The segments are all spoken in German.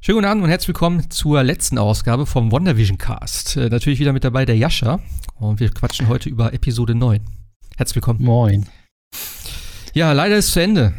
Schönen guten Abend und herzlich willkommen zur letzten Ausgabe vom WandaVision Cast. Äh, natürlich wieder mit dabei der Jascha und wir quatschen heute über Episode 9. Herzlich willkommen. Moin. Ja, leider ist zu Ende.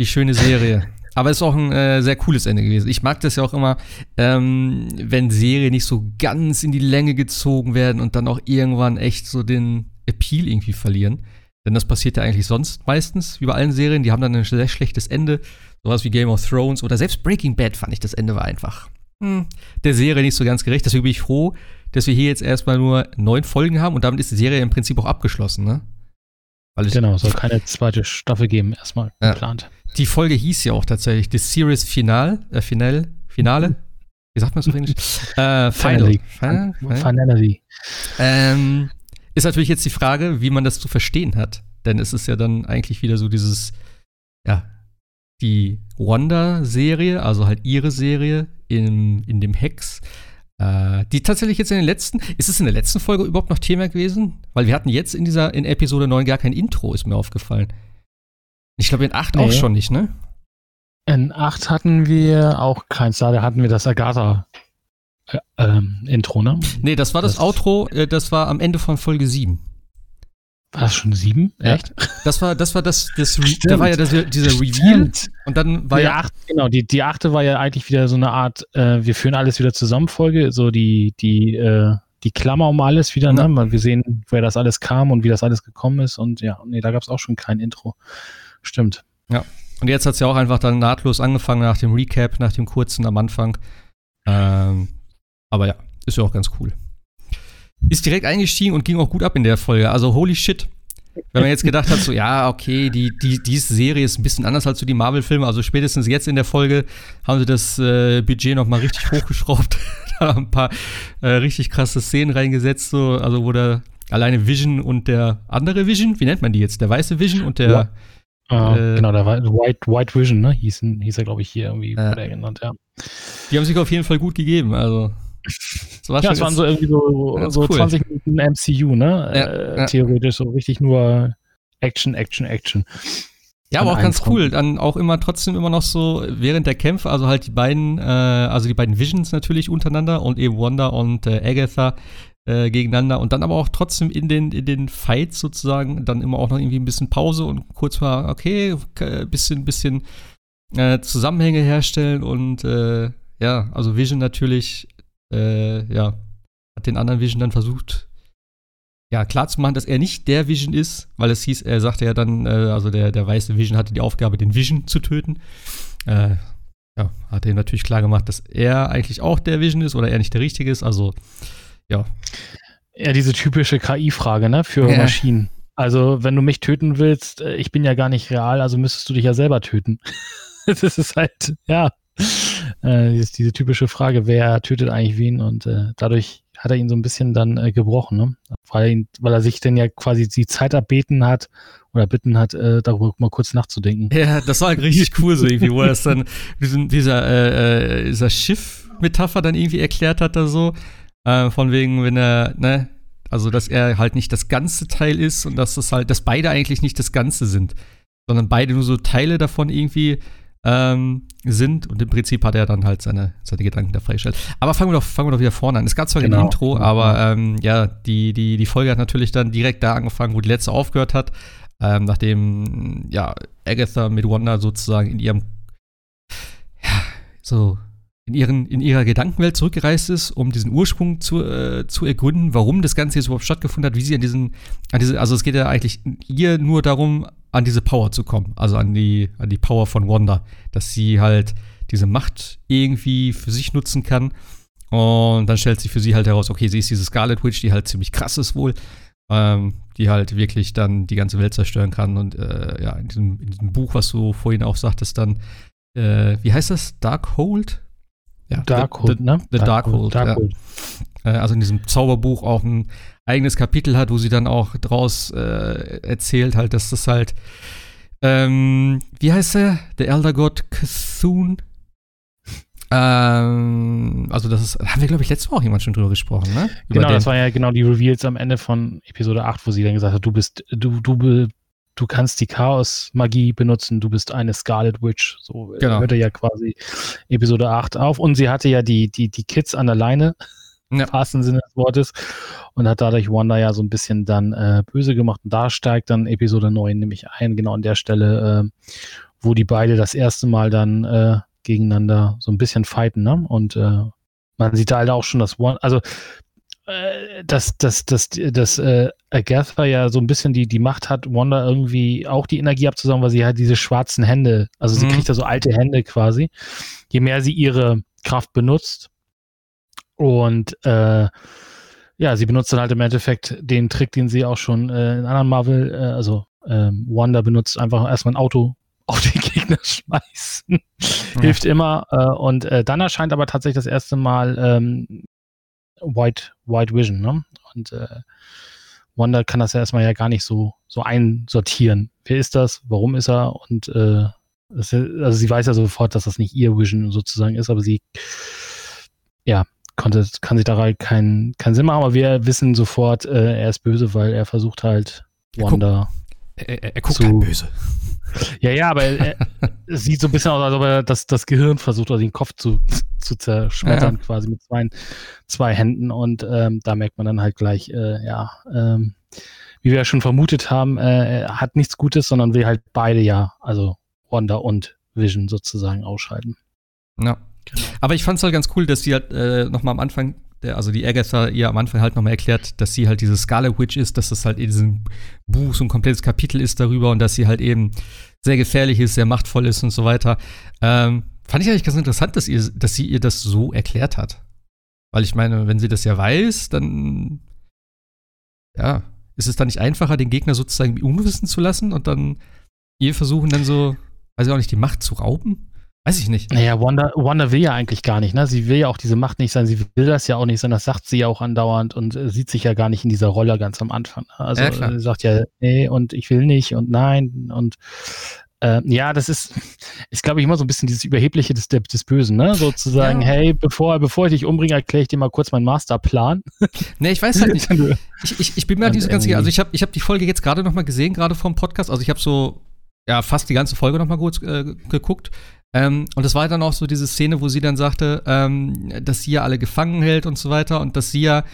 Die schöne Serie. Aber es ist auch ein äh, sehr cooles Ende gewesen. Ich mag das ja auch immer, ähm, wenn Serien nicht so ganz in die Länge gezogen werden und dann auch irgendwann echt so den Appeal irgendwie verlieren. Denn das passiert ja eigentlich sonst meistens, wie bei allen Serien. Die haben dann ein sehr schlechtes Ende. Sowas wie Game of Thrones oder selbst Breaking Bad fand ich, das Ende war einfach hm, der Serie nicht so ganz gerecht. Deswegen bin ich froh, dass wir hier jetzt erstmal nur neun Folgen haben und damit ist die Serie im Prinzip auch abgeschlossen, ne? genau, soll keine zweite Staffel geben, erstmal ja. geplant. Die Folge hieß ja auch tatsächlich The Series Final, äh, Final, Finale. Wie sagt man so auf Englisch? äh, Final. Final. Finality. Ähm, ist natürlich jetzt die Frage, wie man das zu verstehen hat. Denn es ist ja dann eigentlich wieder so dieses, ja, die Wanda-Serie, also halt ihre Serie in, in dem Hex, äh, die tatsächlich jetzt in den letzten, ist es in der letzten Folge überhaupt noch Thema gewesen? Weil wir hatten jetzt in dieser, in Episode 9 gar kein Intro, ist mir aufgefallen. Ich glaube in 8 nee. auch schon nicht, ne? In 8 hatten wir auch keins, da hatten wir das Agatha ähm, Intro, ne? Nee, das war das, das Outro, äh, das war am Ende von Folge 7. War das schon sieben? Echt? Das war, das war das, das da war ja das, dieser Reveal und dann war die ja. Acht, genau, die, die achte war ja eigentlich wieder so eine Art, äh, wir führen alles wieder zusammen Folge, so die, die, äh, die Klammer um alles wieder, ne? Weil wir sehen, woher das alles kam und wie das alles gekommen ist und ja, nee, da gab es auch schon kein Intro. Stimmt. Ja. Und jetzt hat es ja auch einfach dann nahtlos angefangen nach dem Recap, nach dem kurzen am Anfang. Ähm, aber ja, ist ja auch ganz cool ist direkt eingestiegen und ging auch gut ab in der Folge. Also holy shit. Wenn man jetzt gedacht hat, so, ja, okay, die, die, diese Serie ist ein bisschen anders als so die Marvel-Filme. Also spätestens jetzt in der Folge haben sie das äh, Budget noch mal richtig hochgeschraubt. da haben ein paar äh, richtig krasse Szenen reingesetzt, so, also wo der alleine Vision und der andere Vision, wie nennt man die jetzt? Der weiße Vision und der. Ja. Äh, genau, der White, White Vision, ne? Hieß, hieß er, glaube ich, hier irgendwie äh, genannt, ja. Die haben sich auf jeden Fall gut gegeben, also. Das, war ja, das waren so irgendwie so, so cool. 20 Minuten MCU, ne? Ja, äh, ja. Theoretisch so richtig nur Action, Action, Action. Ja, aber auch ganz cool. Dann auch immer trotzdem immer noch so während der Kämpfe, also halt die beiden, äh, also die beiden Visions natürlich untereinander und eben Wanda und äh, Agatha äh, gegeneinander und dann aber auch trotzdem in den, in den Fights sozusagen dann immer auch noch irgendwie ein bisschen Pause und kurz mal, okay, bisschen, bisschen äh, Zusammenhänge herstellen und äh, ja, also Vision natürlich äh, ja, hat den anderen Vision dann versucht, ja, klarzumachen, dass er nicht der Vision ist, weil es hieß, er sagte ja dann, äh, also der, der weiße Vision hatte die Aufgabe, den Vision zu töten. Äh, ja, hat er natürlich klar gemacht, dass er eigentlich auch der Vision ist oder er nicht der Richtige ist, also ja. Ja, diese typische KI-Frage, ne, für ja. Maschinen. Also, wenn du mich töten willst, äh, ich bin ja gar nicht real, also müsstest du dich ja selber töten. das ist halt, ja äh, ist diese typische Frage, wer tötet eigentlich wen und äh, dadurch hat er ihn so ein bisschen dann äh, gebrochen, ne? weil, er ihn, weil er sich dann ja quasi die Zeit erbeten hat oder bitten hat, äh, darüber mal kurz nachzudenken. Ja, das war halt richtig cool so irgendwie, wo er das dann dieser, äh, äh, dieser Schiff-Metapher dann irgendwie erklärt hat da so, äh, von wegen, wenn er, ne, also dass er halt nicht das ganze Teil ist und dass das halt, dass beide eigentlich nicht das Ganze sind, sondern beide nur so Teile davon irgendwie ähm, sind. Und im Prinzip hat er dann halt seine, seine Gedanken da freigestellt. Aber fangen wir, doch, fangen wir doch wieder vorne an. Es gab zwar genau. ein Intro, aber ähm, ja, die, die, die Folge hat natürlich dann direkt da angefangen, wo die letzte aufgehört hat. Ähm, nachdem ja, Agatha mit Wanda sozusagen in ihrem ja, so in, ihren, in ihrer Gedankenwelt zurückgereist ist, um diesen Ursprung zu, äh, zu ergründen, warum das Ganze jetzt überhaupt stattgefunden hat, wie sie an diesen, an diese, also es geht ja eigentlich ihr nur darum, an diese Power zu kommen, also an die, an die Power von Wanda, dass sie halt diese Macht irgendwie für sich nutzen kann. Und dann stellt sich für sie halt heraus, okay, sie ist diese Scarlet Witch, die halt ziemlich krass ist wohl, ähm, die halt wirklich dann die ganze Welt zerstören kann. Und äh, ja, in diesem, in diesem, Buch, was du vorhin auch sagtest, dann, äh, wie heißt das? Darkhold? Ja, Darkhold, ne? The Darkhold. Dark ja. Äh, also in diesem Zauberbuch auch ein eigenes Kapitel hat, wo sie dann auch draus äh, erzählt, halt, dass das halt, ähm, wie heißt er? Der Elder God Cthulhu. Ähm, also das ist, haben wir, glaube ich, letztes Mal auch jemand schon drüber gesprochen, ne? Über genau, den. das war ja genau die Reveals am Ende von Episode 8, wo sie dann gesagt hat, du bist, du, du, du kannst die Chaos-Magie benutzen, du bist eine Scarlet Witch. So genau. hörte ja quasi Episode 8 auf. Und sie hatte ja die, die, die Kids an der Leine, ja. im wahrsten Sinne des Wortes, und hat dadurch Wanda ja so ein bisschen dann äh, böse gemacht. Und da steigt dann Episode 9 nämlich ein, genau an der Stelle, äh, wo die beide das erste Mal dann äh, gegeneinander so ein bisschen fighten, ne? Und äh, man sieht da halt auch schon das One, also äh, dass, dass, dass, dass äh, Agatha ja so ein bisschen die, die Macht hat, Wanda irgendwie auch die Energie abzusaugen, weil sie halt diese schwarzen Hände, also sie mhm. kriegt da so alte Hände quasi. Je mehr sie ihre Kraft benutzt und äh, ja, sie benutzt dann halt im Endeffekt den Trick, den sie auch schon äh, in anderen Marvel, äh, also ähm, Wanda benutzt einfach erstmal ein Auto auf den Gegner schmeißen. Ja. Hilft immer. Äh, und äh, dann erscheint aber tatsächlich das erste Mal ähm, White, White Vision, ne? Und äh, Wanda kann das ja erstmal ja gar nicht so, so einsortieren. Wer ist das? Warum ist er? Und äh, das, also sie weiß ja sofort, dass das nicht ihr Vision sozusagen ist, aber sie ja, konnte, kann sich da halt keinen kein Sinn machen, aber wir wissen sofort, äh, er ist böse, weil er versucht halt Wanda. Er, guckt, er, er guckt zu, halt böse. Ja, ja, aber er, es sieht so ein bisschen aus, als ob er das, das Gehirn versucht oder den Kopf zu, zu zerschmettern, ja. quasi mit zwei, zwei Händen. Und ähm, da merkt man dann halt gleich, äh, ja, ähm, wie wir ja schon vermutet haben, äh, er hat nichts Gutes, sondern will halt beide ja, also Wanda und Vision sozusagen ausschalten. Ja. Genau. Aber ich fand es halt ganz cool, dass sie halt äh, nochmal am Anfang der, also die Agatha ihr am Anfang halt nochmal erklärt, dass sie halt diese Scarlet Witch ist, dass das halt in diesem Buch so ein komplettes Kapitel ist darüber und dass sie halt eben sehr gefährlich ist, sehr machtvoll ist und so weiter. Ähm, fand ich eigentlich ganz interessant, dass, ihr, dass sie ihr das so erklärt hat. Weil ich meine, wenn sie das ja weiß, dann ja, ist es dann nicht einfacher, den Gegner sozusagen unwissen zu lassen und dann ihr versuchen dann so, weiß ich auch nicht, die Macht zu rauben? Weiß ich nicht. Naja, Wanda, Wanda will ja eigentlich gar nicht, ne? Sie will ja auch diese Macht nicht sein, sie will das ja auch nicht sein, das sagt sie ja auch andauernd und äh, sieht sich ja gar nicht in dieser Rolle ganz am Anfang. Ne? Also ja, sie sagt ja, nee, und ich will nicht und nein und äh, ja, das ist, ist glaube ich immer so ein bisschen dieses Überhebliche des, des Bösen, ne? Sozusagen, ja. hey, bevor, bevor ich dich umbringe, erkläre ich dir mal kurz meinen Masterplan. Nee, ich weiß halt nicht. ich, ich, ich bin mir halt nicht so ganz sicher. Also ich habe ich hab die Folge jetzt gerade noch mal gesehen, gerade vom Podcast. Also ich habe so ja fast die ganze Folge noch mal kurz äh, geguckt. Ähm, und das war dann auch so diese Szene, wo sie dann sagte, ähm, dass sie ja alle gefangen hält und so weiter und dass sie ja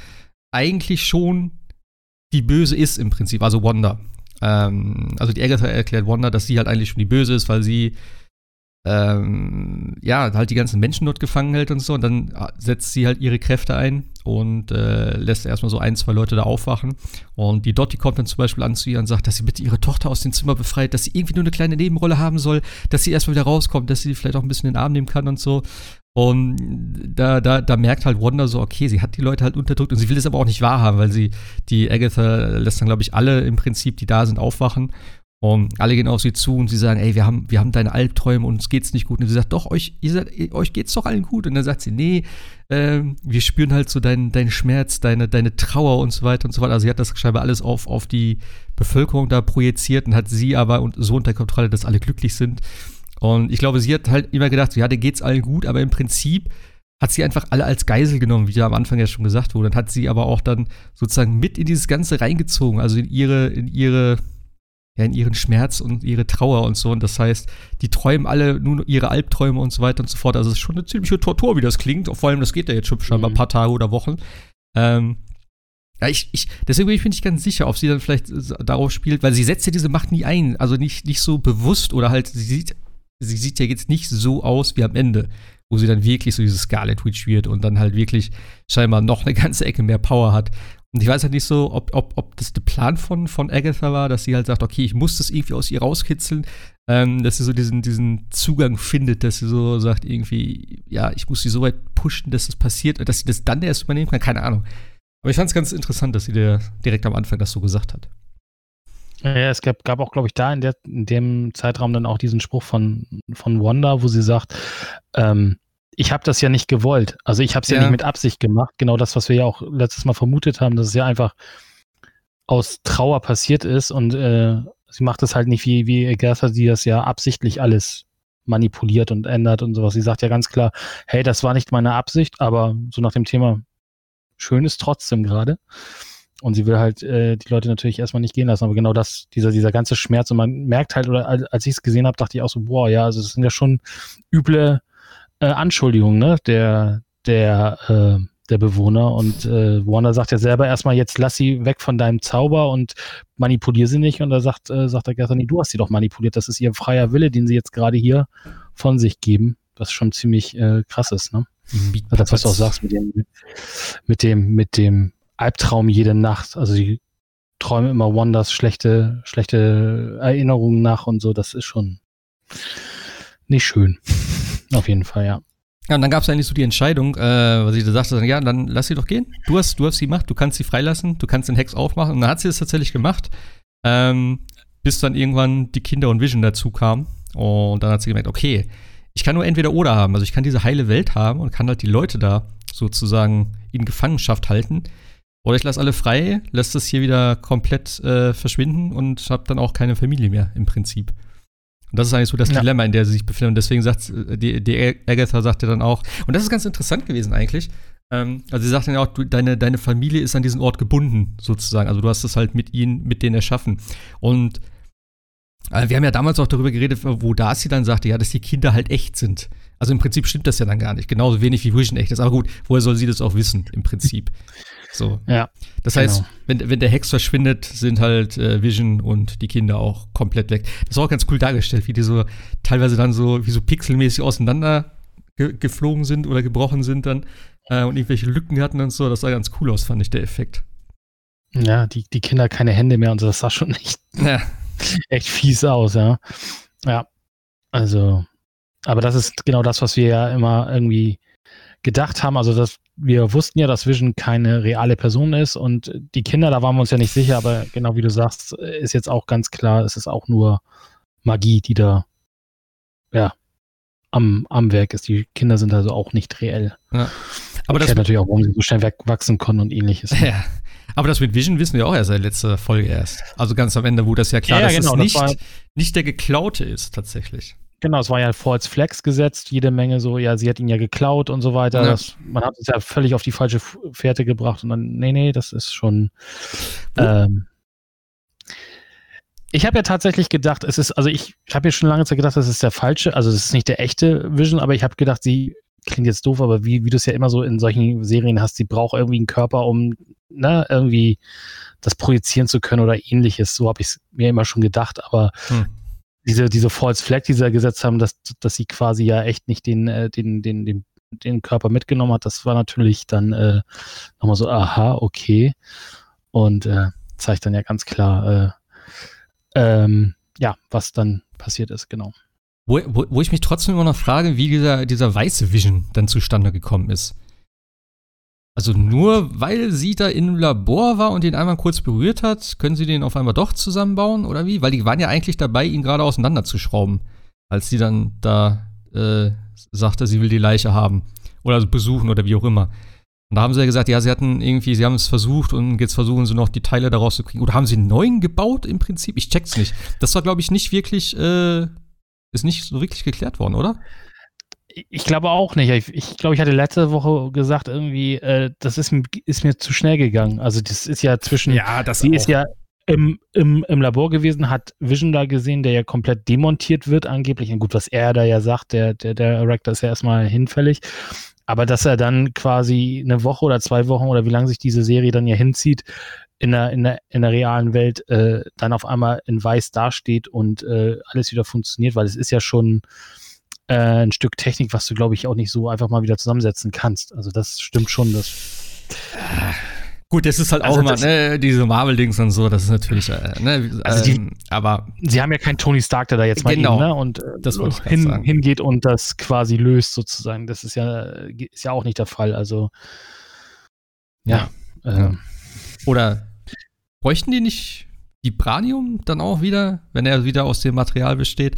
eigentlich schon die Böse ist im Prinzip, also Wanda. Ähm, also die Agatha erklärt Wanda, dass sie halt eigentlich schon die Böse ist, weil sie ähm, ja, halt die ganzen Menschen dort gefangen hält und so. Und dann äh, setzt sie halt ihre Kräfte ein und äh, lässt erstmal so ein, zwei Leute da aufwachen. Und die Dottie kommt dann zum Beispiel an zu ihr und sagt, dass sie bitte ihre Tochter aus dem Zimmer befreit, dass sie irgendwie nur eine kleine Nebenrolle haben soll, dass sie erstmal wieder rauskommt, dass sie vielleicht auch ein bisschen in den Arm nehmen kann und so. Und da, da, da merkt halt Wanda so, okay, sie hat die Leute halt unterdrückt und sie will es aber auch nicht wahrhaben, weil sie, die Agatha lässt dann, glaube ich, alle im Prinzip, die da sind, aufwachen und alle gehen auf sie zu und sie sagen, ey, wir haben, wir haben deine Albträume und uns geht's nicht gut. Und sie sagt, doch, euch, ihr seid, euch geht's doch allen gut. Und dann sagt sie, nee, äh, wir spüren halt so deinen, deinen Schmerz, deine, deine Trauer und so weiter und so weiter. Also sie hat das scheinbar alles auf, auf die Bevölkerung da projiziert und hat sie aber so unter Kontrolle, dass alle glücklich sind. Und ich glaube, sie hat halt immer gedacht, ja, dir geht's allen gut, aber im Prinzip hat sie einfach alle als Geisel genommen, wie ja am Anfang ja schon gesagt wurde. Dann hat sie aber auch dann sozusagen mit in dieses Ganze reingezogen, also in ihre, in ihre ja, in ihren Schmerz und ihre Trauer und so. Und das heißt, die träumen alle nur ihre Albträume und so weiter und so fort. Also es ist schon eine ziemliche Tortur, wie das klingt. Vor allem, das geht ja jetzt schon scheinbar ein mhm. paar Tage oder Wochen. Ähm, ja, ich, ich, deswegen bin ich nicht ganz sicher, ob sie dann vielleicht darauf spielt, weil sie setzt ja diese Macht nie ein, also nicht, nicht so bewusst oder halt, sie sieht, sie sieht ja jetzt nicht so aus wie am Ende, wo sie dann wirklich so dieses Scarlet Witch wird und dann halt wirklich scheinbar noch eine ganze Ecke mehr Power hat. Und ich weiß halt nicht so, ob, ob, ob das der Plan von, von Agatha war, dass sie halt sagt, okay, ich muss das irgendwie aus ihr rauskitzeln, ähm, dass sie so diesen, diesen Zugang findet, dass sie so sagt, irgendwie, ja, ich muss sie so weit pushen, dass das passiert, dass sie das dann erst übernehmen kann, keine Ahnung. Aber ich fand es ganz interessant, dass sie der direkt am Anfang das so gesagt hat. Ja, es gab, gab auch, glaube ich, da in, der, in dem Zeitraum dann auch diesen Spruch von, von Wanda, wo sie sagt, ähm, ich habe das ja nicht gewollt. Also ich habe es ja. ja. nicht mit Absicht gemacht. Genau das, was wir ja auch letztes Mal vermutet haben, dass es ja einfach aus Trauer passiert ist und äh, sie macht es halt nicht wie, wie Agatha, die das ja absichtlich alles manipuliert und ändert und sowas. Sie sagt ja ganz klar, hey, das war nicht meine Absicht, aber so nach dem Thema, schön ist trotzdem gerade. Und sie will halt äh, die Leute natürlich erstmal nicht gehen lassen. Aber genau das, dieser, dieser ganze Schmerz. Und man merkt halt, oder als ich es gesehen habe, dachte ich auch so, boah, ja, also es sind ja schon üble äh, Anschuldigungen, ne? Der, der, äh, der Bewohner. Und äh, Warner sagt ja selber erstmal, jetzt lass sie weg von deinem Zauber und manipulier sie nicht. Und da sagt, äh, sagt der Gathani, du hast sie doch manipuliert. Das ist ihr freier Wille, den sie jetzt gerade hier von sich geben. Was schon ziemlich äh, krass ist, ne? Das, was du auch sagst mit dem, mit dem, mit dem Albtraum jede Nacht. Also die träumen immer Wonders schlechte, schlechte Erinnerungen nach und so. Das ist schon nicht schön. Auf jeden Fall, ja. Ja, und dann gab es eigentlich so die Entscheidung, äh, was ich da sagte, ja, dann lass sie doch gehen. Du hast, du hast sie gemacht, du kannst sie freilassen, du kannst den Hex aufmachen. Und dann hat sie das tatsächlich gemacht, ähm, bis dann irgendwann die Kinder und Vision dazu kamen. Und dann hat sie gemerkt, okay, ich kann nur entweder oder haben. Also ich kann diese heile Welt haben und kann halt die Leute da sozusagen in Gefangenschaft halten. Oder ich lasse alle frei, lässt das hier wieder komplett äh, verschwinden und habe dann auch keine Familie mehr im Prinzip. Und das ist eigentlich so das ja. Dilemma, in der sie sich befinden. Und deswegen sagt äh, die, die Agatha sagte dann auch, und das ist ganz interessant gewesen eigentlich. Ähm, also sie sagt dann auch, du, deine, deine Familie ist an diesen Ort gebunden, sozusagen. Also du hast es halt mit ihnen, mit denen erschaffen. Und äh, wir haben ja damals auch darüber geredet, wo Darcy dann sagte, ja, dass die Kinder halt echt sind. Also im Prinzip stimmt das ja dann gar nicht. Genauso wenig wie Vision echt ist. Aber gut, woher soll sie das auch wissen, im Prinzip? So. Ja. Das genau. heißt, wenn, wenn der Hex verschwindet, sind halt äh, Vision und die Kinder auch komplett weg. Das ist auch ganz cool dargestellt, wie die so teilweise dann so, wie so pixelmäßig auseinander ge geflogen sind oder gebrochen sind dann äh, und irgendwelche Lücken hatten und so. Das sah ganz cool aus, fand ich, der Effekt. Ja, die, die Kinder keine Hände mehr und so, das sah schon echt, ja. echt fies aus, ja. Ja. Also, aber das ist genau das, was wir ja immer irgendwie gedacht haben. Also, dass wir wussten ja, dass Vision keine reale Person ist und die Kinder, da waren wir uns ja nicht sicher, aber genau wie du sagst, ist jetzt auch ganz klar, es ist auch nur Magie, die da ja am, am Werk ist. Die Kinder sind also auch nicht reell. Ja. Aber das natürlich auch, warum sie so schnell wachsen konnten und ähnliches. Ja. Aber das mit Vision wissen wir auch erst seit letzter Folge erst. Also ganz am Ende, wo das ja klar, ja, dass genau, es nicht, das nicht der Geklaute ist, tatsächlich. Genau, es war ja vor als Flex gesetzt, jede Menge so, ja, sie hat ihn ja geklaut und so weiter. Ja. Das, man hat es ja völlig auf die falsche Fährte gebracht und dann, nee, nee, das ist schon. Ähm, ich habe ja tatsächlich gedacht, es ist, also ich, habe ja schon lange Zeit gedacht, das ist der falsche, also es ist nicht der echte Vision, aber ich habe gedacht, sie klingt jetzt doof, aber wie, wie du es ja immer so in solchen Serien hast, sie braucht irgendwie einen Körper, um ne, irgendwie das projizieren zu können oder ähnliches. So habe ich es mir immer schon gedacht, aber hm diese, diese False Flag, die sie da gesetzt haben, dass, dass sie quasi ja echt nicht den, äh, den, den, den, den Körper mitgenommen hat, das war natürlich dann äh, nochmal so, aha, okay. Und äh, zeigt dann ja ganz klar, äh, ähm, ja, was dann passiert ist, genau. Wo, wo, wo ich mich trotzdem immer noch frage, wie dieser, dieser weiße Vision dann zustande gekommen ist. Also nur weil sie da im Labor war und ihn einmal kurz berührt hat, können sie den auf einmal doch zusammenbauen oder wie? Weil die waren ja eigentlich dabei, ihn gerade auseinanderzuschrauben, als sie dann da äh, sagte, sie will die Leiche haben oder besuchen oder wie auch immer. Und da haben sie ja gesagt, ja, sie hatten irgendwie, sie haben es versucht und jetzt versuchen sie noch die Teile daraus zu kriegen. Oder haben sie einen neuen gebaut im Prinzip? Ich check's nicht. Das war, glaube ich, nicht wirklich, äh, ist nicht so wirklich geklärt worden, oder? Ich glaube auch nicht. Ich, ich glaube, ich hatte letzte Woche gesagt, irgendwie, äh, das ist, ist, mir zu schnell gegangen. Also, das ist ja zwischen. Ja, das Sie auch. ist ja im, im, im Labor gewesen, hat Vision da gesehen, der ja komplett demontiert wird, angeblich. Und gut, was er da ja sagt, der, der, der Rector ist ja erstmal hinfällig. Aber dass er dann quasi eine Woche oder zwei Wochen oder wie lange sich diese Serie dann ja hinzieht, in der, in der, in der realen Welt äh, dann auf einmal in weiß dasteht und äh, alles wieder funktioniert, weil es ist ja schon äh, ein Stück Technik, was du, glaube ich, auch nicht so einfach mal wieder zusammensetzen kannst. Also das stimmt schon. Das Gut, das ist halt also auch immer, ne, diese Marvel-Dings und so, das ist natürlich, äh, ne, also die, ähm, aber. Sie haben ja keinen Tony Stark, der da jetzt mal genau, eben, ne, und äh, das hin, hingeht und das quasi löst sozusagen. Das ist ja, ist ja auch nicht der Fall. Also, ja. ja. Äh, ja. Oder bräuchten die nicht Vibranium dann auch wieder, wenn er wieder aus dem Material besteht?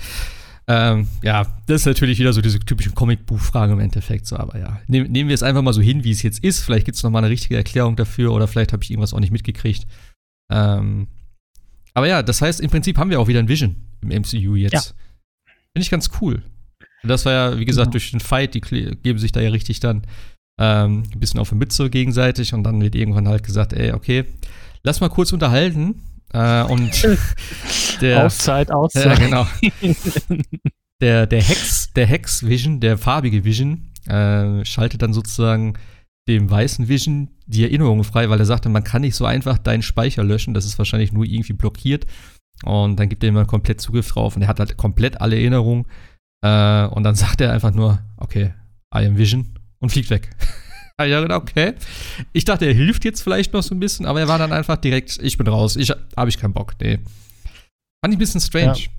Ähm, ja, das ist natürlich wieder so diese typische Comicbuchfrage im Endeffekt. So, aber ja, nehm, nehmen wir es einfach mal so hin, wie es jetzt ist. Vielleicht gibt es nochmal eine richtige Erklärung dafür oder vielleicht habe ich irgendwas auch nicht mitgekriegt. Ähm, aber ja, das heißt, im Prinzip haben wir auch wieder ein Vision im MCU jetzt. Ja. Finde ich ganz cool. Das war ja, wie gesagt, genau. durch den Fight, die geben sich da ja richtig dann ähm, ein bisschen auf die Mütze gegenseitig und dann wird irgendwann halt gesagt, ey, okay, lass mal kurz unterhalten. Äh, und der, Auszeit, Auszeit. Ja, genau. der, der Hex, der Hex Vision, der farbige Vision, äh, schaltet dann sozusagen dem weißen Vision die Erinnerungen frei, weil er sagte, man kann nicht so einfach deinen Speicher löschen, das ist wahrscheinlich nur irgendwie blockiert. Und dann gibt er ihm komplett Zugriff drauf und er hat halt komplett alle Erinnerungen. Äh, und dann sagt er einfach nur, okay, I am Vision und fliegt weg. ja, genau, okay. Ich dachte, er hilft jetzt vielleicht noch so ein bisschen, aber er war dann einfach direkt, ich bin raus, ich habe ich keinen Bock. Nee. Fand ich ein bisschen strange. Ja.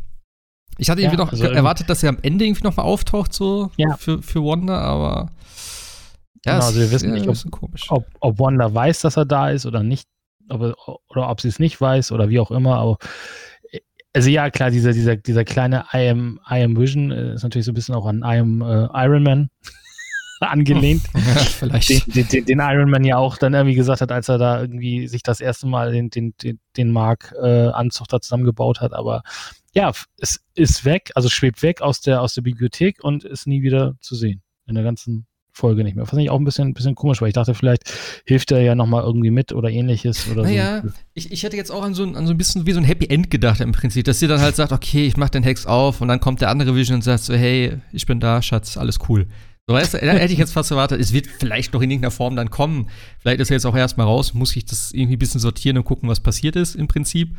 Ich hatte irgendwie ja, noch also erwartet, dass er am Ende irgendwie nochmal auftaucht, so ja. für, für Wanda, aber ja, genau, also wir wissen nicht, ob, ob, ob, Wanda weiß, dass er da ist oder nicht, ob, oder ob sie es nicht weiß oder wie auch immer, aber also ja, klar, dieser, dieser, dieser kleine I am, I am Vision äh, ist natürlich so ein bisschen auch an I am äh, Iron Man angelehnt. Ja, vielleicht. Den, den, den, Iron Man ja auch dann irgendwie gesagt hat, als er da irgendwie sich das erste Mal den, den, den, den Mark-Anzug äh, da zusammengebaut hat. Aber ja, es ist weg, also schwebt weg aus der, aus der Bibliothek und ist nie wieder zu sehen. In der ganzen Folge nicht mehr. Fand ich auch ein bisschen, ein bisschen komisch, weil ich dachte, vielleicht hilft er ja nochmal irgendwie mit oder ähnliches oder naja, so. ich, ich hätte jetzt auch an so, an so ein bisschen wie so ein Happy End gedacht im Prinzip, dass sie dann halt sagt, okay, ich mach den Hex auf und dann kommt der andere Vision und sagt so, hey, ich bin da, Schatz, alles cool. So, weißt du, da hätte ich jetzt fast erwartet, es wird vielleicht noch in irgendeiner Form dann kommen. Vielleicht ist er jetzt auch erstmal raus, muss ich das irgendwie ein bisschen sortieren und gucken, was passiert ist im Prinzip.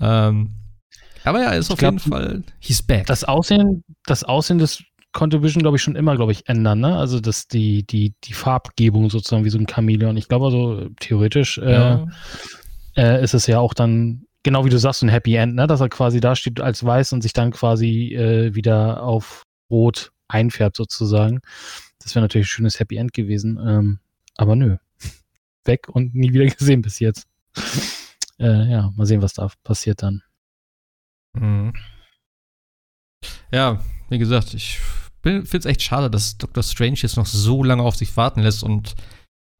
Ähm, aber ja, ist auf glaub, jeden Fall, he's back. Das Aussehen, das Aussehen des konnte Vision, glaube ich, schon immer, glaube ich, ändern, ne? Also dass die, die, die Farbgebung sozusagen wie so ein Chamäleon. Ich glaube also theoretisch äh, ja. äh, ist es ja auch dann, genau wie du sagst, ein Happy End, ne? Dass er quasi da steht als weiß und sich dann quasi äh, wieder auf Rot einfärbt sozusagen. Das wäre natürlich ein schönes Happy End gewesen. Ähm, aber nö. Weg und nie wieder gesehen bis jetzt. äh, ja, mal sehen, was da passiert dann. Mhm. Ja, wie gesagt, ich finde es echt schade, dass Dr. Strange jetzt noch so lange auf sich warten lässt und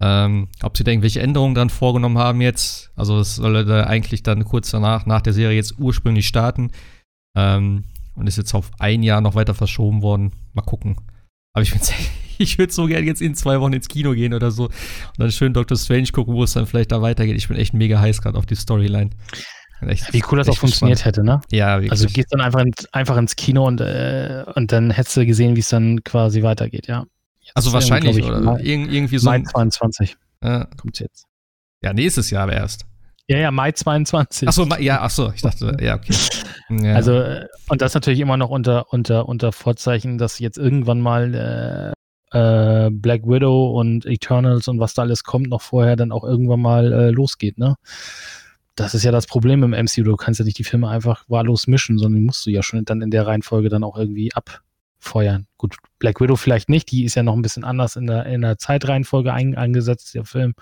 ähm, ob sie da irgendwelche Änderungen dann vorgenommen haben jetzt. Also es soll da eigentlich dann kurz danach, nach der Serie jetzt ursprünglich starten. Ähm, und ist jetzt auf ein Jahr noch weiter verschoben worden. Mal gucken. Aber ich, ich würde so gerne jetzt in zwei Wochen ins Kino gehen oder so und dann schön Doctor Strange gucken, wo es dann vielleicht da weitergeht. Ich bin echt mega heiß gerade auf die Storyline. Echt, wie cool das auch funktioniert gespannt. hätte, ne? Ja, wirklich. Also du gehst dann einfach, in, einfach ins Kino und, äh, und dann hättest du gesehen, wie es dann quasi weitergeht, ja. Jetzt also wahrscheinlich, ich, oder? Mai, irgendwie so. Mai 22 äh, kommt jetzt. Ja, nächstes Jahr aber erst. Ja, ja, Mai 22. Achso, ja, achso, ich dachte, ja, okay. Ja. Also, äh, und das natürlich immer noch unter, unter, unter Vorzeichen, dass jetzt irgendwann mal äh, äh, Black Widow und Eternals und was da alles kommt, noch vorher dann auch irgendwann mal äh, losgeht, ne? Das ist ja das Problem im MCU. Du kannst ja nicht die Filme einfach wahllos mischen, sondern die musst du ja schon dann in der Reihenfolge dann auch irgendwie ab, feuern. Gut, Black Widow vielleicht nicht, die ist ja noch ein bisschen anders in der, in der Zeitreihenfolge ein, eingesetzt, der Film.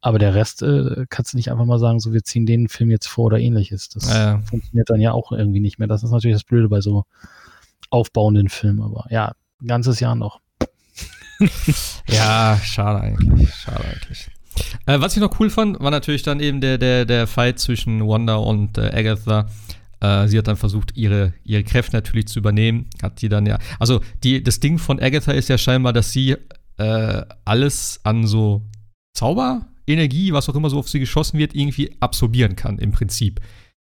Aber der Rest äh, kannst du nicht einfach mal sagen, so wir ziehen den Film jetzt vor oder ähnliches. Das ja. funktioniert dann ja auch irgendwie nicht mehr. Das ist natürlich das Blöde bei so aufbauenden Filmen. Aber ja, ein ganzes Jahr noch. ja, schade eigentlich. Schade eigentlich. Äh, was ich noch cool fand, war natürlich dann eben der, der, der Fight zwischen Wanda und äh, Agatha. Äh, sie hat dann versucht, ihre, ihre Kräfte natürlich zu übernehmen. Hat die dann ja. Also, die, das Ding von Agatha ist ja scheinbar, dass sie äh, alles an so Zauberenergie, was auch immer so auf sie geschossen wird, irgendwie absorbieren kann, im Prinzip.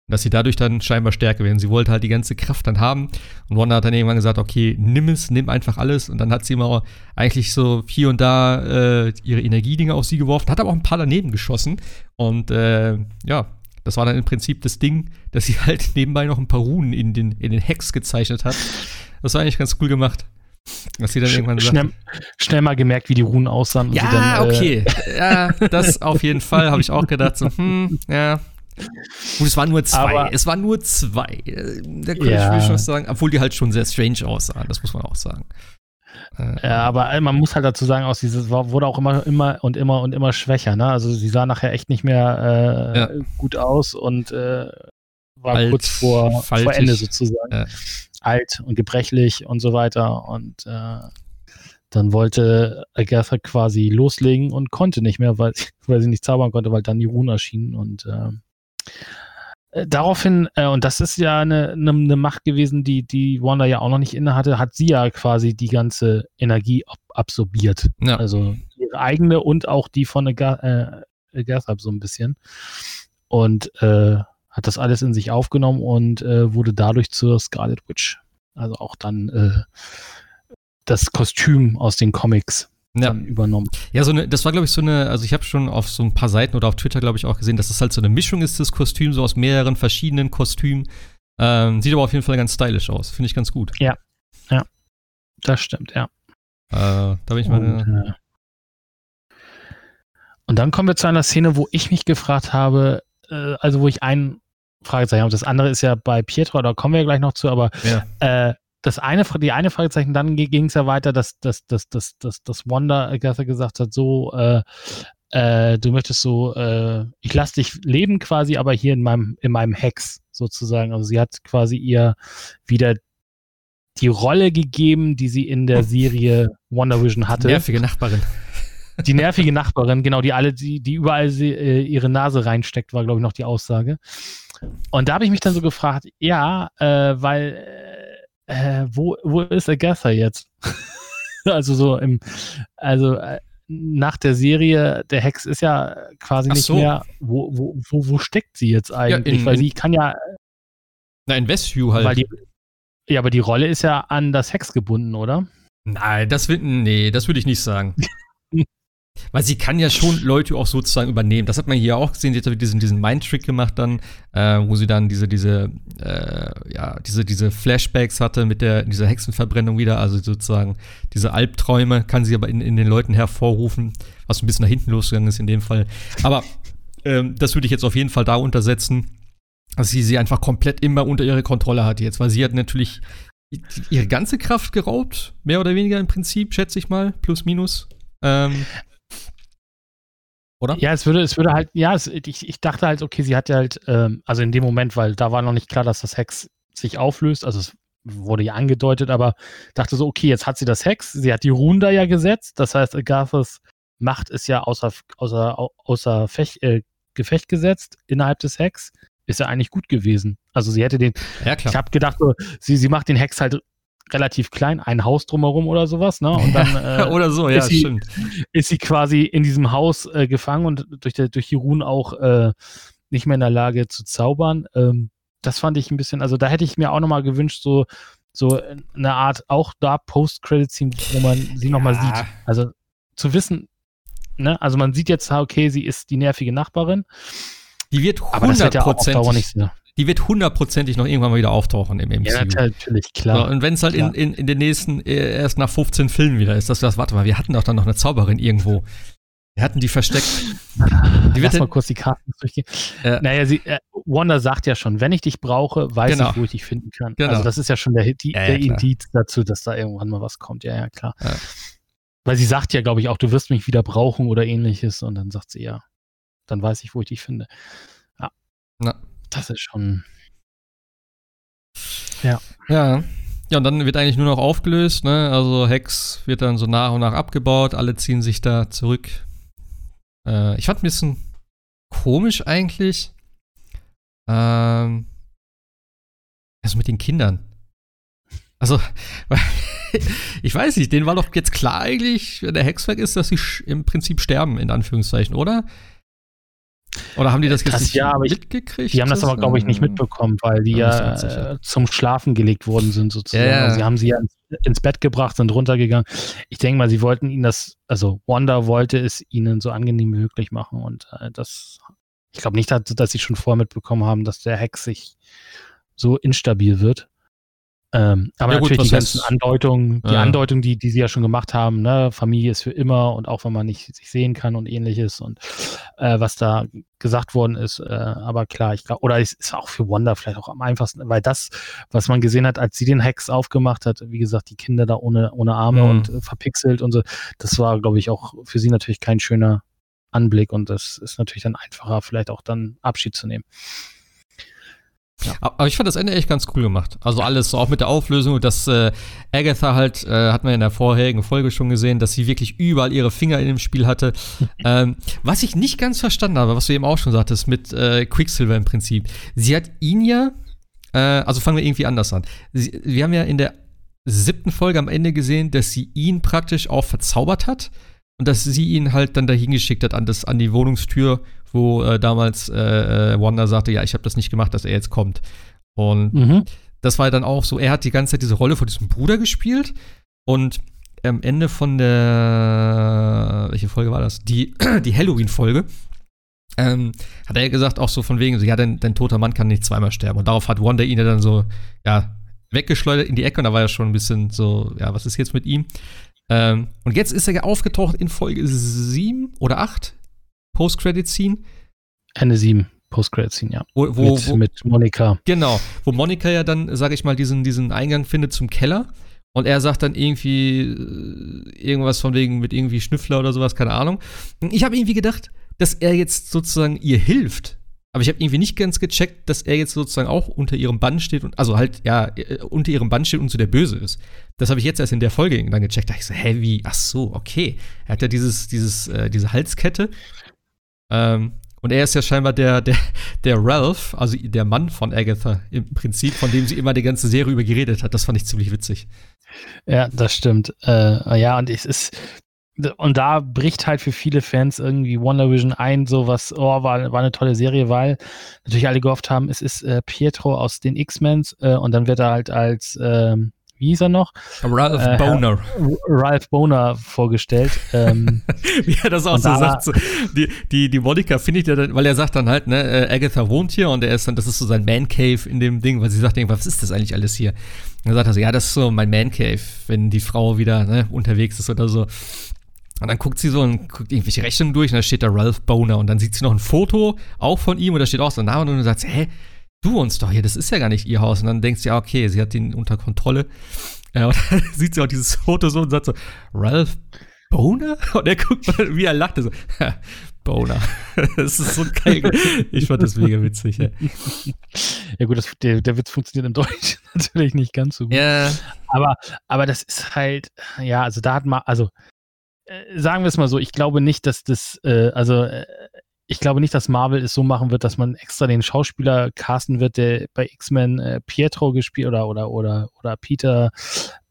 Dass sie dadurch dann scheinbar stärker werden. Sie wollte halt die ganze Kraft dann haben. Und Wanda hat dann irgendwann gesagt, okay, nimm es, nimm einfach alles. Und dann hat sie immer eigentlich so hier und da äh, ihre Energiedinge auf sie geworfen, hat aber auch ein paar daneben geschossen. Und äh, ja, das war dann im Prinzip das Ding, dass sie halt nebenbei noch ein paar Runen in den, in den Hex gezeichnet hat. Das war eigentlich ganz cool gemacht. Was sie dann Sch irgendwann schnell, schnell, mal gemerkt, wie die Runen aussahen. Ja, dann, äh, okay. Äh ja, das auf jeden Fall habe ich auch gedacht. So, hm, ja. Gut, es waren nur zwei. Aber, es waren nur zwei. Da könnte ja. ich schon sagen, obwohl die halt schon sehr strange aussahen. Das muss man auch sagen. Äh, ja, aber äh, man muss halt dazu sagen, aus dieses wurde auch immer, immer und immer und immer schwächer. Ne? Also sie sah nachher echt nicht mehr äh, ja. gut aus und äh, war Alt, kurz vor, vor Ende sozusagen. Ja. Alt und gebrechlich und so weiter. Und äh, dann wollte Agatha quasi loslegen und konnte nicht mehr, weil, weil sie nicht zaubern konnte, weil dann die Runen erschienen und äh, daraufhin, äh, und das ist ja eine, eine, eine, Macht gewesen, die, die Wanda ja auch noch nicht inne hatte, hat sie ja quasi die ganze Energie ab absorbiert. Ja. Also ihre eigene und auch die von Aga äh, so ein bisschen. Und äh, hat das alles in sich aufgenommen und äh, wurde dadurch zur Scarlet Witch. Also auch dann äh, das Kostüm aus den Comics ja. übernommen. Ja, so eine, das war, glaube ich, so eine, also ich habe schon auf so ein paar Seiten oder auf Twitter, glaube ich, auch gesehen, dass es das halt so eine Mischung ist, das Kostüm, so aus mehreren verschiedenen Kostümen. Ähm, sieht aber auf jeden Fall ganz stylisch aus. Finde ich ganz gut. Ja, ja. Das stimmt, ja. Äh, da bin ich mal. Und, äh, und dann kommen wir zu einer Szene, wo ich mich gefragt habe, äh, also wo ich ein Fragezeichen habe. Das andere ist ja bei Pietro, da kommen wir ja gleich noch zu, aber ja. Äh, das eine, die eine Fragezeichen, dann ging es ja weiter, dass, dass, dass, dass, dass, dass Wanda Agatha gesagt hat, so, äh, äh, du möchtest so, äh, ich lasse dich leben quasi, aber hier in meinem, in meinem Hex sozusagen. Also sie hat quasi ihr wieder die Rolle gegeben, die sie in der Serie Wonder Vision hatte. Die nervige Nachbarin. Die nervige Nachbarin, genau, die alle, die, die überall sie, äh, ihre Nase reinsteckt, war, glaube ich, noch die Aussage. Und da habe ich mich dann so gefragt, ja, äh, weil äh, wo, wo ist Agatha jetzt? also so im, also äh, nach der Serie, der Hex ist ja quasi nicht so. mehr, wo, wo, wo, wo steckt sie jetzt eigentlich? Ja, in, weil sie kann ja. Na, in Westview halt. Die, ja, aber die Rolle ist ja an das Hex gebunden, oder? Nein, das will, nee, das würde ich nicht sagen. Weil sie kann ja schon Leute auch sozusagen übernehmen. Das hat man hier auch gesehen. Sie hat diesen, diesen Mind-Trick gemacht dann, äh, wo sie dann diese, diese, äh, ja, diese, diese Flashbacks hatte mit der, dieser Hexenverbrennung wieder. Also sozusagen diese Albträume kann sie aber in, in den Leuten hervorrufen, was ein bisschen nach hinten losgegangen ist in dem Fall. Aber ähm, das würde ich jetzt auf jeden Fall da untersetzen, dass sie sie einfach komplett immer unter ihre Kontrolle hat jetzt, weil sie hat natürlich ihre ganze Kraft geraubt, mehr oder weniger im Prinzip, schätze ich mal, plus minus. Ähm, oder? Ja, es würde, es würde halt, ja, es, ich, ich dachte halt, okay, sie hat ja halt, ähm, also in dem Moment, weil da war noch nicht klar, dass das Hex sich auflöst, also es wurde ja angedeutet, aber dachte so, okay, jetzt hat sie das Hex, sie hat die Runen da ja gesetzt, das heißt, Agathas Macht ist ja außer, außer, außer Fech, äh, Gefecht gesetzt innerhalb des Hex, ist ja eigentlich gut gewesen. Also sie hätte den, ja, klar. ich habe gedacht, so, sie, sie macht den Hex halt relativ klein, ein Haus drumherum oder sowas, ne? Und dann äh, oder so, ja, ist sie, stimmt. Ist sie quasi in diesem Haus äh, gefangen und durch, der, durch die Runen auch äh, nicht mehr in der Lage zu zaubern. Ähm, das fand ich ein bisschen, also da hätte ich mir auch nochmal gewünscht, so, so eine Art, auch da Post-Credit-Scene, wo man sie nochmal ja. sieht. Also zu wissen, ne, also man sieht jetzt, okay, sie ist die nervige Nachbarin. Die wird hundertprozentig. Ja die wird hundertprozentig noch irgendwann mal wieder auftauchen im MCU. Ja, natürlich, klar. So, und wenn es halt in, in, in den nächsten, äh, erst nach 15 Filmen wieder ist, dass das, warte mal, wir hatten doch dann noch eine Zauberin irgendwo. Wir hatten die versteckt. Die wird Lass mal kurz die Karten durchgehen. Äh, naja, sie, äh, Wanda sagt ja schon, wenn ich dich brauche, weiß genau. ich, wo ich dich finden kann. Genau. Also das ist ja schon der, die, ja, der Indiz dazu, dass da irgendwann mal was kommt. Ja, ja, klar. Ja. Weil sie sagt ja, glaube ich, auch, du wirst mich wieder brauchen oder ähnliches. Und dann sagt sie ja, dann weiß ich, wo ich dich finde. Ja. Na. Das ist schon. Ja. Ja. Ja, und dann wird eigentlich nur noch aufgelöst, ne? Also Hex wird dann so nach und nach abgebaut, alle ziehen sich da zurück. Äh, ich fand ein bisschen komisch eigentlich. Ähm, also mit den Kindern. Also, ich weiß nicht, denen war doch jetzt klar eigentlich, wenn der Hex weg ist, dass sie im Prinzip sterben, in Anführungszeichen, oder? Oder haben die das, das jetzt ja, aber mitgekriegt? Die haben das aber, glaube ich, nicht mitbekommen, weil die ja, äh, zum Schlafen gelegt worden sind, sozusagen. Ja, ja. Also sie haben sie ja ins Bett gebracht, sind runtergegangen. Ich denke mal, sie wollten ihnen das, also Wanda wollte es ihnen so angenehm wie möglich machen und äh, das, ich glaube nicht, dass, dass sie schon vorher mitbekommen haben, dass der Hex sich so instabil wird. Ähm, aber ja, natürlich gut, die ganzen Andeutungen, die ja. Andeutungen, die, die sie ja schon gemacht haben, ne, Familie ist für immer und auch wenn man nicht sich sehen kann und ähnliches und äh, was da gesagt worden ist, äh, aber klar, ich glaube, oder es ist auch für Wanda vielleicht auch am einfachsten, weil das, was man gesehen hat, als sie den Hex aufgemacht hat, wie gesagt, die Kinder da ohne, ohne Arme mhm. und äh, verpixelt und so, das war, glaube ich, auch für sie natürlich kein schöner Anblick und das ist natürlich dann einfacher, vielleicht auch dann Abschied zu nehmen. Ja. Aber ich fand das Ende echt ganz cool gemacht. Also alles, so auch mit der Auflösung und dass äh, Agatha halt, äh, hat man in der vorherigen Folge schon gesehen, dass sie wirklich überall ihre Finger in dem Spiel hatte. ähm, was ich nicht ganz verstanden habe, was du eben auch schon sagtest, mit äh, Quicksilver im Prinzip. Sie hat ihn ja, äh, also fangen wir irgendwie anders an. Sie, wir haben ja in der siebten Folge am Ende gesehen, dass sie ihn praktisch auch verzaubert hat und dass sie ihn halt dann dahin geschickt hat an, das, an die Wohnungstür, wo äh, damals äh, äh Wanda sagte, ja, ich habe das nicht gemacht, dass er jetzt kommt. Und mhm. das war dann auch so, er hat die ganze Zeit diese Rolle von diesem Bruder gespielt und am Ende von der, welche Folge war das? Die, die Halloween-Folge. Ähm, hat er gesagt, auch so von wegen, so, ja, dein, dein toter Mann kann nicht zweimal sterben. Und darauf hat Wanda ihn ja dann so, ja, weggeschleudert in die Ecke und da war er schon ein bisschen so, ja, was ist jetzt mit ihm? Ähm, und jetzt ist er ja aufgetaucht in Folge 7 oder 8, Post-Credit-Scene. Ende 7, Post-Credit-Scene, ja. Wo, wo, mit, wo, mit Monika. Genau, wo Monika ja dann, sag ich mal, diesen, diesen Eingang findet zum Keller. Und er sagt dann irgendwie äh, irgendwas von wegen mit irgendwie Schnüffler oder sowas, keine Ahnung. Ich habe irgendwie gedacht, dass er jetzt sozusagen ihr hilft. Aber ich habe irgendwie nicht ganz gecheckt, dass er jetzt sozusagen auch unter ihrem Bann steht und also halt, ja, äh, unter ihrem Bann steht und so der Böse ist. Das habe ich jetzt erst in der Folge dann gecheckt. Da ich so, hä, wie? Ach so, okay. Er hat ja dieses, dieses, äh, diese Halskette. Ähm, und er ist ja scheinbar der, der, der Ralph, also der Mann von Agatha im Prinzip, von dem sie immer die ganze Serie über geredet hat. Das fand ich ziemlich witzig. Ja, das stimmt. Äh, ja, und es ist, und da bricht halt für viele Fans irgendwie WandaVision ein, so was, oh, war, war eine tolle Serie, weil natürlich alle gehofft haben, es ist äh, Pietro aus den X-Men äh, und dann wird er halt als ähm, wie hieß er noch? Ralph äh, Boner. Ralph Boner vorgestellt. Ähm, wie er das auch so sagt. So, die, die, die Monika findet ja dann, weil er sagt dann halt, ne, äh, Agatha wohnt hier und er ist dann, das ist so sein Man Cave in dem Ding, weil sie sagt irgendwas, was ist das eigentlich alles hier? Und dann sagt er so, ja, das ist so mein Man Cave, wenn die Frau wieder ne, unterwegs ist oder so. Und dann guckt sie so und guckt irgendwelche Rechnungen durch und da steht da Ralph Boner und dann sieht sie noch ein Foto, auch von ihm und da steht auch so ein Name und dann sagt sie, hä, du wohnst doch hier, das ist ja gar nicht ihr Haus. Und dann denkst du, ja, okay, sie hat ihn unter Kontrolle. Ja, und dann sieht sie auch dieses Foto so und sagt so, Ralph Boner? Und er guckt mal, wie er lachte, so, Boner. das ist so geil. Ich fand das mega witzig, ja. Ja gut, das, der, der Witz funktioniert im Deutschen natürlich nicht ganz so gut. Ja. Aber, aber das ist halt, ja, also da hat man, also äh, sagen wir es mal so, ich glaube nicht, dass das, äh, also äh, ich glaube nicht, dass Marvel es so machen wird, dass man extra den Schauspieler casten wird, der bei X-Men äh, Pietro gespielt oder oder oder oder Peter,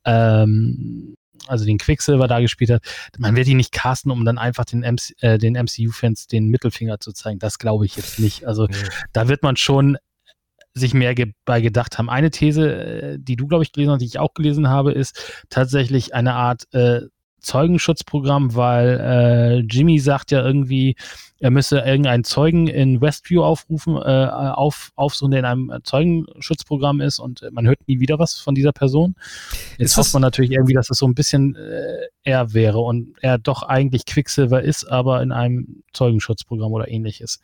ähm, also den Quicksilver da gespielt hat. Man wird ihn nicht casten, um dann einfach den, MC, äh, den MCU-Fans den Mittelfinger zu zeigen. Das glaube ich jetzt nicht. Also nee. da wird man schon sich mehr ge bei gedacht haben. Eine These, äh, die du, glaube ich, gelesen hast, die ich auch gelesen habe, ist tatsächlich eine Art äh, Zeugenschutzprogramm, weil äh, Jimmy sagt ja irgendwie, er müsse irgendeinen Zeugen in Westview aufrufen, äh, auf, aufsuchen, der in einem Zeugenschutzprogramm ist und man hört nie wieder was von dieser Person. Jetzt hofft man natürlich irgendwie, dass es so ein bisschen äh, er wäre und er doch eigentlich Quicksilver ist, aber in einem Zeugenschutzprogramm oder ähnliches.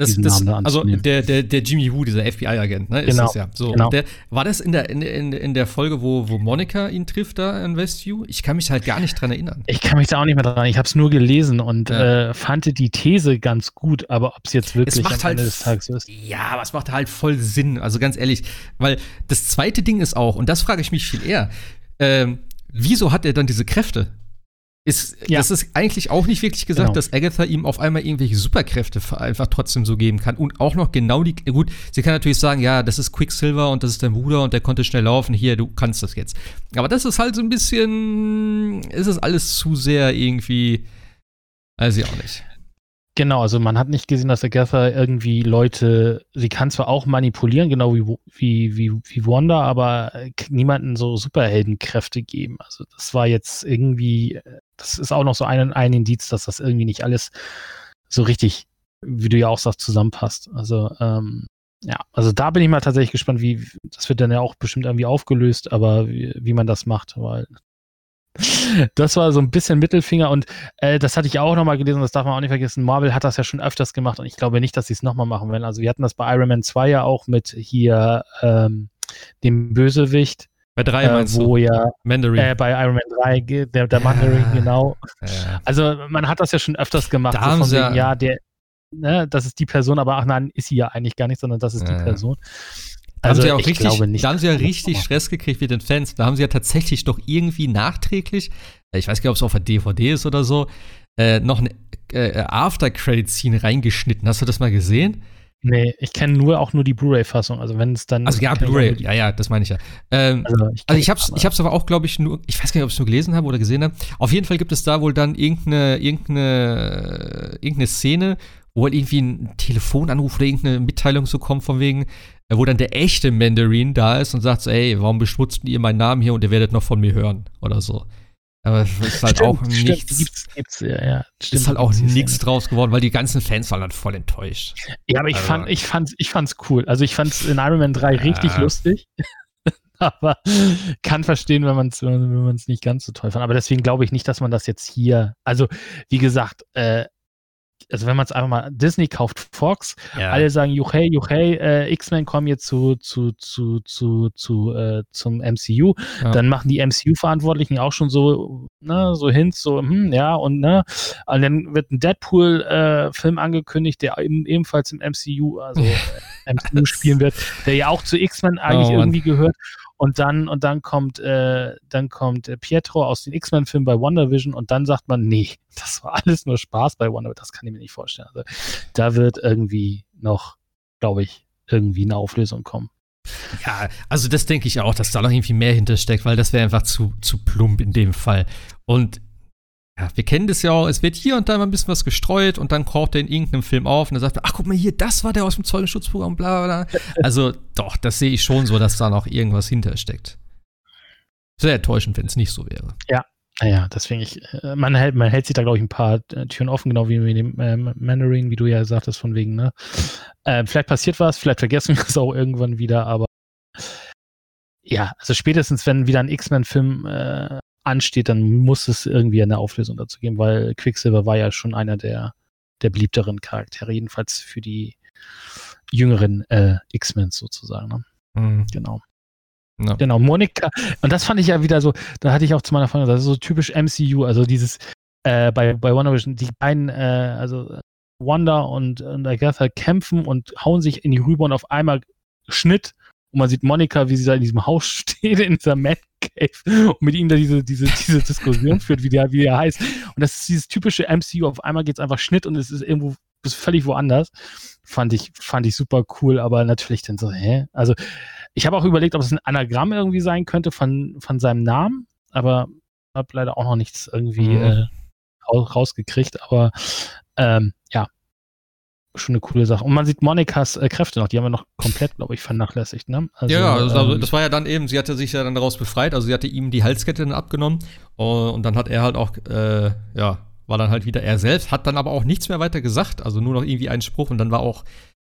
Das, das, also der, der, der Jimmy Woo, dieser FBI-Agent, ne? Ist genau. Das ja. So, genau. Der, war das in der, in, in, in der Folge, wo, wo Monika ihn trifft da in Westview? Ich kann mich halt gar nicht dran erinnern. Ich kann mich da auch nicht mehr dran. Ich habe es nur gelesen und ja. äh, fand die These ganz gut, aber ob es jetzt wirklich am halt, Ende des Tages so ist. Ja, aber es macht halt voll Sinn. Also ganz ehrlich, weil das zweite Ding ist auch, und das frage ich mich viel eher, ähm, wieso hat er dann diese Kräfte? Ist, ja. Das ist eigentlich auch nicht wirklich gesagt, genau. dass Agatha ihm auf einmal irgendwelche Superkräfte einfach trotzdem so geben kann. Und auch noch genau die. Gut, sie kann natürlich sagen, ja, das ist Quicksilver und das ist dein Bruder und der konnte schnell laufen. Hier, du kannst das jetzt. Aber das ist halt so ein bisschen. Ist es alles zu sehr irgendwie. Weiß ich auch nicht. Genau, also man hat nicht gesehen, dass Agatha irgendwie Leute, sie kann zwar auch manipulieren, genau wie, wie, wie, wie Wanda, aber niemanden so Superheldenkräfte geben. Also das war jetzt irgendwie, das ist auch noch so ein, ein Indiz, dass das irgendwie nicht alles so richtig, wie du ja auch sagst, zusammenpasst. Also, ähm, ja, also da bin ich mal tatsächlich gespannt, wie, das wird dann ja auch bestimmt irgendwie aufgelöst, aber wie, wie man das macht, weil das war so ein bisschen Mittelfinger und äh, das hatte ich auch nochmal gelesen, das darf man auch nicht vergessen. Marvel hat das ja schon öfters gemacht und ich glaube nicht, dass sie es nochmal machen werden. Also wir hatten das bei Iron Man 2 ja auch mit hier ähm, dem Bösewicht. Bei 3 äh, meinst wo du? ja Mandarin. Äh, bei Iron Man 3, der, der Mandarin, genau. Ja. Also man hat das ja schon öfters gemacht. Da so von wegen, ja, der, ne, das ist die Person, aber ach nein, ist sie ja eigentlich gar nicht, sondern das ist die Person. Da also haben sie ja auch richtig, da haben sie ja richtig Stress gekriegt mit den Fans. Da haben sie ja tatsächlich doch irgendwie nachträglich, ich weiß gar nicht, ob es auf der DVD ist oder so, äh, noch eine äh, After-Credit-Scene reingeschnitten. Hast du das mal gesehen? Nee, ich kenne nur auch nur die Blu-ray-Fassung. Also wenn es dann. Also ja, Blu-ray, ja, ja, das meine ich ja. Ähm, also ich, also ich hab's, ich hab's aber auch, glaube ich, nur, ich weiß gar nicht, ob ich es nur gelesen habe oder gesehen habe. Auf jeden Fall gibt es da wohl dann irgendeine, irgendeine, irgendeine Szene, wo halt irgendwie ein Telefonanruf oder irgendeine Mitteilung so kommt von wegen, wo dann der echte Mandarin da ist und sagt so, ey, warum beschmutzt ihr meinen Namen hier und ihr werdet noch von mir hören oder so. Aber es ist halt stimmt, auch nichts. Gibt's, gibt's, ja, ja. Stimmt, ist halt auch nichts draus geworden, weil die ganzen Fans waren halt voll enttäuscht. Ja, aber ich also, fand, ich fand, ich fand's cool. Also ich fand's in Iron Man 3 ja. richtig lustig. aber kann verstehen, wenn man es wenn man's nicht ganz so toll fand. Aber deswegen glaube ich nicht, dass man das jetzt hier, also wie gesagt, äh, also wenn man es einfach mal, Disney kauft Fox, ja. alle sagen, juchei, juchei, äh, X-Men kommen jetzt zu, zu, zu, zu, zu äh, zum MCU, ja. dann machen die MCU-Verantwortlichen auch schon so, ne, so Hints, so, hm, ja, und ne, und dann wird ein Deadpool-Film äh, angekündigt, der eben, ebenfalls im MCU, also MCU spielen wird, der ja auch zu X-Men eigentlich oh, irgendwie gehört. Und dann, und dann kommt, äh, dann kommt äh, Pietro aus den X-Men-Filmen bei WandaVision und dann sagt man, nee, das war alles nur Spaß bei WandaVision. Das kann ich mir nicht vorstellen. Also, da wird irgendwie noch, glaube ich, irgendwie eine Auflösung kommen. Ja, also das denke ich auch, dass da noch irgendwie mehr hintersteckt, weil das wäre einfach zu, zu plump in dem Fall. Und ja, wir kennen das ja auch, es wird hier und da mal ein bisschen was gestreut und dann kocht er in irgendeinem Film auf und dann sagt er, ach guck mal hier, das war der aus dem Zeugenschutzprogramm, bla bla. Also doch, das sehe ich schon so, dass da noch irgendwas hintersteckt. Sehr enttäuschend, wenn es nicht so wäre. Ja, naja, deswegen ich, äh, man hält, man hält sich da, glaube ich, ein paar äh, Türen offen, genau wie mit dem äh, Mandarin, wie du ja sagtest, von wegen, ne? Äh, vielleicht passiert was, vielleicht vergessen wir es auch irgendwann wieder, aber ja, also spätestens, wenn wieder ein X-Men-Film äh, ansteht, dann muss es irgendwie eine Auflösung dazu geben, weil Quicksilver war ja schon einer der, der beliebteren Charaktere, jedenfalls für die jüngeren äh, X-Men sozusagen. Ne? Mhm. Genau. No. Genau, Monika, und das fand ich ja wieder so, da hatte ich auch zu meiner Freundin gesagt, das ist so typisch MCU, also dieses äh, bei, bei WandaVision, die beiden, äh, also Wanda und, und Agatha kämpfen und hauen sich in die rüber und auf einmal Schnitt und man sieht Monika, wie sie da in diesem Haus steht, in dieser Mad Cave und mit ihm da diese, diese, diese Diskussion führt, wie der, wie der heißt. Und das ist dieses typische MCU, auf einmal geht es einfach Schnitt und es ist irgendwo bis völlig woanders. Fand ich, fand ich super cool, aber natürlich dann so, hä? Also, ich habe auch überlegt, ob es ein Anagramm irgendwie sein könnte von, von seinem Namen, aber habe leider auch noch nichts irgendwie mhm. äh, rausgekriegt. Aber ähm, ja, schon eine coole Sache. Und man sieht Monikas äh, Kräfte noch, die haben wir noch komplett, glaube ich, vernachlässigt, ne? Also, ja, also, ähm, das war ja dann eben, sie hatte sich ja dann daraus befreit, also sie hatte ihm die Halskette dann abgenommen und, und dann hat er halt auch, äh, ja, war dann halt wieder er selbst, hat dann aber auch nichts mehr weiter gesagt, also nur noch irgendwie einen Spruch und dann war auch,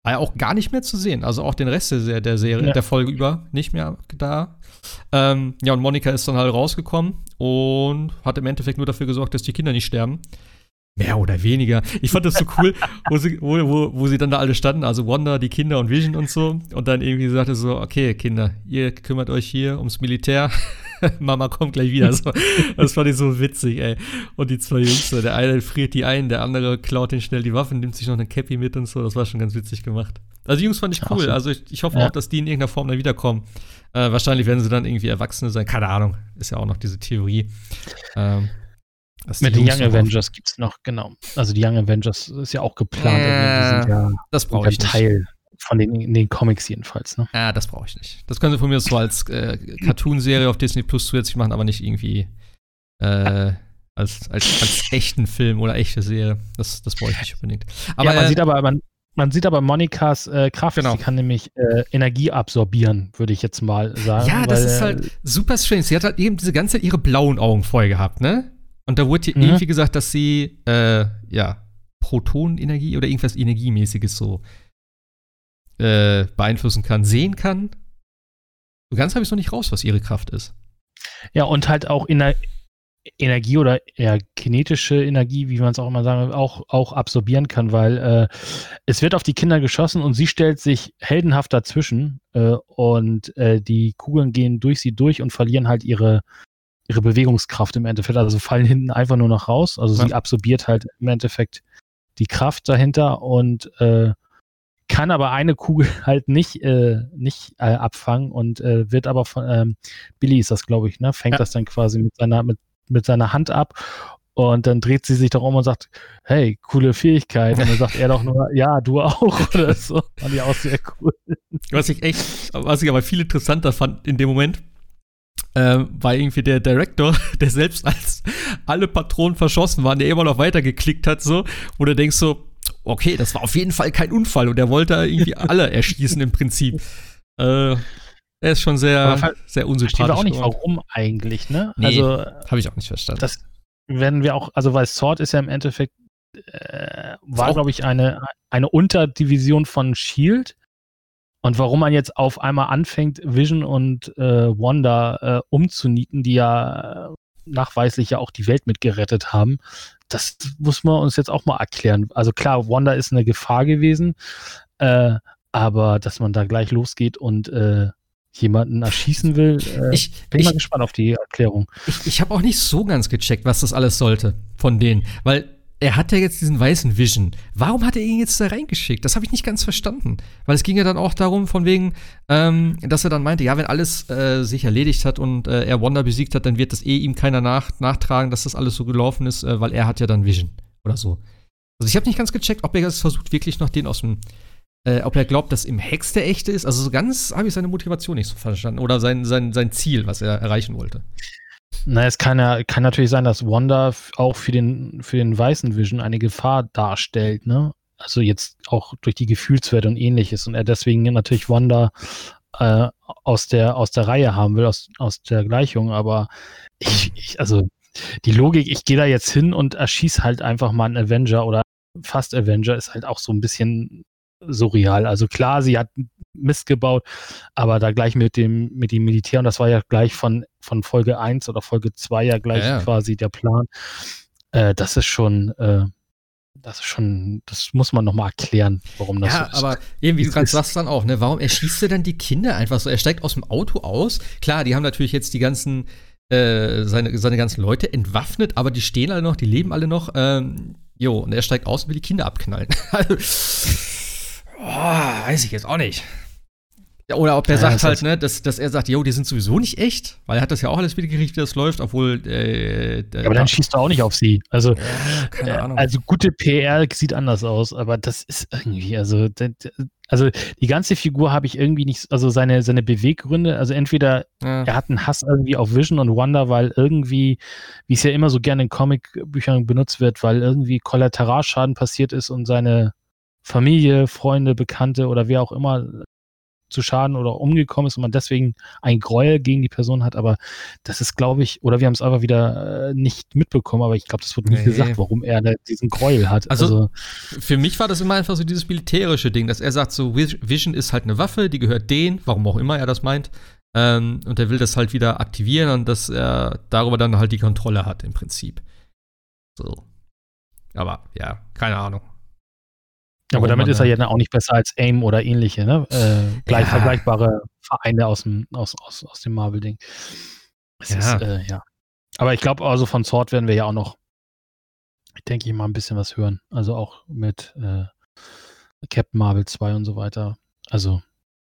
war ja auch gar nicht mehr zu sehen, also auch den Rest der, der Serie, ja. der Folge über nicht mehr da. Ähm, ja, und Monika ist dann halt rausgekommen und hat im Endeffekt nur dafür gesorgt, dass die Kinder nicht sterben. Mehr oder weniger. Ich fand das so cool, wo sie, wo, wo, wo sie dann da alle standen, also Wanda, die Kinder und Vision und so. Und dann irgendwie sagte so, okay, Kinder, ihr kümmert euch hier ums Militär. Mama kommt gleich wieder. So, das fand ich so witzig, ey. Und die zwei Jungs, der eine friert die ein, der andere klaut den schnell die Waffen, nimmt sich noch eine Cappy mit und so. Das war schon ganz witzig gemacht. Also die Jungs fand ich cool. So. Also ich, ich hoffe ja. auch, dass die in irgendeiner Form dann wiederkommen. Äh, wahrscheinlich werden sie dann irgendwie Erwachsene sein. Keine Ahnung. Ist ja auch noch diese Theorie. Ähm, mit den Young Avengers gibt es noch, genau. Also die Young Avengers ist ja auch geplant. Äh, die ja das brauche ich Teil von den, den Comics jedenfalls. Ne? Ja, das brauche ich nicht. Das können sie von mir so als äh, Cartoon-Serie auf Disney Plus zusätzlich machen, aber nicht irgendwie äh, als, als, als echten Film oder echte Serie. Das, das brauche ich nicht unbedingt. Aber, ja, man, äh, sieht aber, man, man sieht aber Monikas äh, Kraft, genau. sie kann nämlich äh, Energie absorbieren, würde ich jetzt mal sagen. Ja, das ist halt super strange. Sie hat halt eben diese ganze Zeit ihre blauen Augen voll gehabt, ne? Und da wurde mhm. irgendwie gesagt, dass sie, äh, ja, Protonenergie oder irgendwas Energiemäßiges so äh, beeinflussen kann, sehen kann. So ganz habe ich es noch nicht raus, was ihre Kraft ist. Ja, und halt auch Ener Energie oder eher kinetische Energie, wie man es auch immer sagen auch, auch absorbieren kann, weil äh, es wird auf die Kinder geschossen und sie stellt sich heldenhaft dazwischen äh, und äh, die Kugeln gehen durch sie durch und verlieren halt ihre, ihre Bewegungskraft im Endeffekt. Also fallen hinten einfach nur noch raus. Also ja. sie absorbiert halt im Endeffekt die Kraft dahinter und äh, kann aber eine Kugel halt nicht, äh, nicht äh, abfangen und äh, wird aber von ähm, Billy ist das, glaube ich, ne? Fängt ja. das dann quasi mit seiner, mit, mit seiner Hand ab Und dann dreht sie sich doch um und sagt, hey, coole Fähigkeit. Und dann sagt er doch nur, ja, du auch oder so. Fand ich auch sehr cool. Was ich echt, was ich aber viel interessanter fand in dem Moment, äh, war irgendwie der Director, der selbst als alle Patronen verschossen waren, der immer noch weitergeklickt hat, so, wo du denkst so, okay, das war auf jeden Fall kein Unfall und der wollte irgendwie alle erschießen im Prinzip. Äh, er ist schon sehr, sehr unsympathisch. Verstehen wir auch nicht, warum eigentlich, ne? Nee, also, habe ich auch nicht verstanden. Das werden wir auch, also weil Sword ist ja im Endeffekt, äh, war, glaube ich, eine, eine Unterdivision von Shield. Und warum man jetzt auf einmal anfängt, Vision und äh, Wanda äh, umzunieten, die ja nachweislich ja auch die Welt mitgerettet haben, das muss man uns jetzt auch mal erklären. Also klar, Wanda ist eine Gefahr gewesen, äh, aber dass man da gleich losgeht und äh, jemanden erschießen will. Äh, ich bin ich, mal gespannt auf die Erklärung. Ich, ich habe auch nicht so ganz gecheckt, was das alles sollte von denen, weil er hat ja jetzt diesen weißen Vision. Warum hat er ihn jetzt da reingeschickt? Das habe ich nicht ganz verstanden. Weil es ging ja dann auch darum, von wegen, ähm, dass er dann meinte, ja, wenn alles äh, sich erledigt hat und äh, er Wanda besiegt hat, dann wird das eh ihm keiner nach, nachtragen, dass das alles so gelaufen ist, äh, weil er hat ja dann Vision oder so. Also ich habe nicht ganz gecheckt, ob er jetzt versucht, wirklich noch den aus dem äh, ob er glaubt, dass im Hex der echte ist. Also so ganz habe ich seine Motivation nicht so verstanden. Oder sein, sein, sein Ziel, was er erreichen wollte. Na, es kann, ja, kann natürlich sein, dass Wanda auch für den, für den weißen Vision eine Gefahr darstellt, ne? Also jetzt auch durch die Gefühlswerte und ähnliches. Und er deswegen natürlich Wanda äh, aus, der, aus der Reihe haben will, aus, aus der Gleichung. Aber ich, ich also die Logik, ich gehe da jetzt hin und erschieße halt einfach mal einen Avenger oder fast Avenger, ist halt auch so ein bisschen surreal. Also klar, sie hat Mist gebaut, aber da gleich mit dem, mit dem Militär, und das war ja gleich von, von Folge 1 oder Folge 2 ja gleich ja, ja. quasi der Plan. Äh, das ist schon, äh, das ist schon, das muss man nochmal erklären, warum das ja, so ist. aber irgendwie, du kannst sagst dann auch, ne, warum erschießt er dann die Kinder einfach so? Er steigt aus dem Auto aus. Klar, die haben natürlich jetzt die ganzen, äh, seine, seine ganzen Leute entwaffnet, aber die stehen alle noch, die leben alle noch. Ähm, jo, und er steigt aus und will die Kinder abknallen. Oh, weiß ich jetzt auch nicht. Ja, oder ob er ja, sagt halt, ne, dass, dass er sagt, jo, die sind sowieso nicht echt, weil er hat das ja auch alles mitgekriegt, wie das läuft, obwohl äh, ja, Aber dann schießt du auch nicht auf sie. Also, ja, keine äh, Ahnung. also gute PR sieht anders aus, aber das ist irgendwie, also, also die ganze Figur habe ich irgendwie nicht, also seine, seine Beweggründe, also entweder er hat einen Hass irgendwie auf Vision und Wonder, weil irgendwie, wie es ja immer so gerne in Comicbüchern benutzt wird, weil irgendwie Kollateralschaden passiert ist und seine Familie, Freunde, Bekannte oder wer auch immer zu Schaden oder umgekommen ist und man deswegen ein Gräuel gegen die Person hat, aber das ist, glaube ich, oder wir haben es einfach wieder äh, nicht mitbekommen, aber ich glaube, das wird nicht nee. gesagt, warum er diesen Gräuel hat. Also, also, für mich war das immer einfach so dieses militärische Ding, dass er sagt, so Vision ist halt eine Waffe, die gehört denen, warum auch immer er das meint, ähm, und er will das halt wieder aktivieren und dass er darüber dann halt die Kontrolle hat im Prinzip. So. Aber ja, keine Ahnung. Aber damit ist er ja auch nicht besser als AIM oder ähnliche, ne? Äh, gleich ja. vergleichbare Vereine aus dem, aus, aus, aus dem Marvel-Ding. Ja. Ist, äh, ja. Aber ich glaube, also von Sword werden wir ja auch noch, ich denke ich mal, ein bisschen was hören. Also auch mit äh, Captain Marvel 2 und so weiter. Also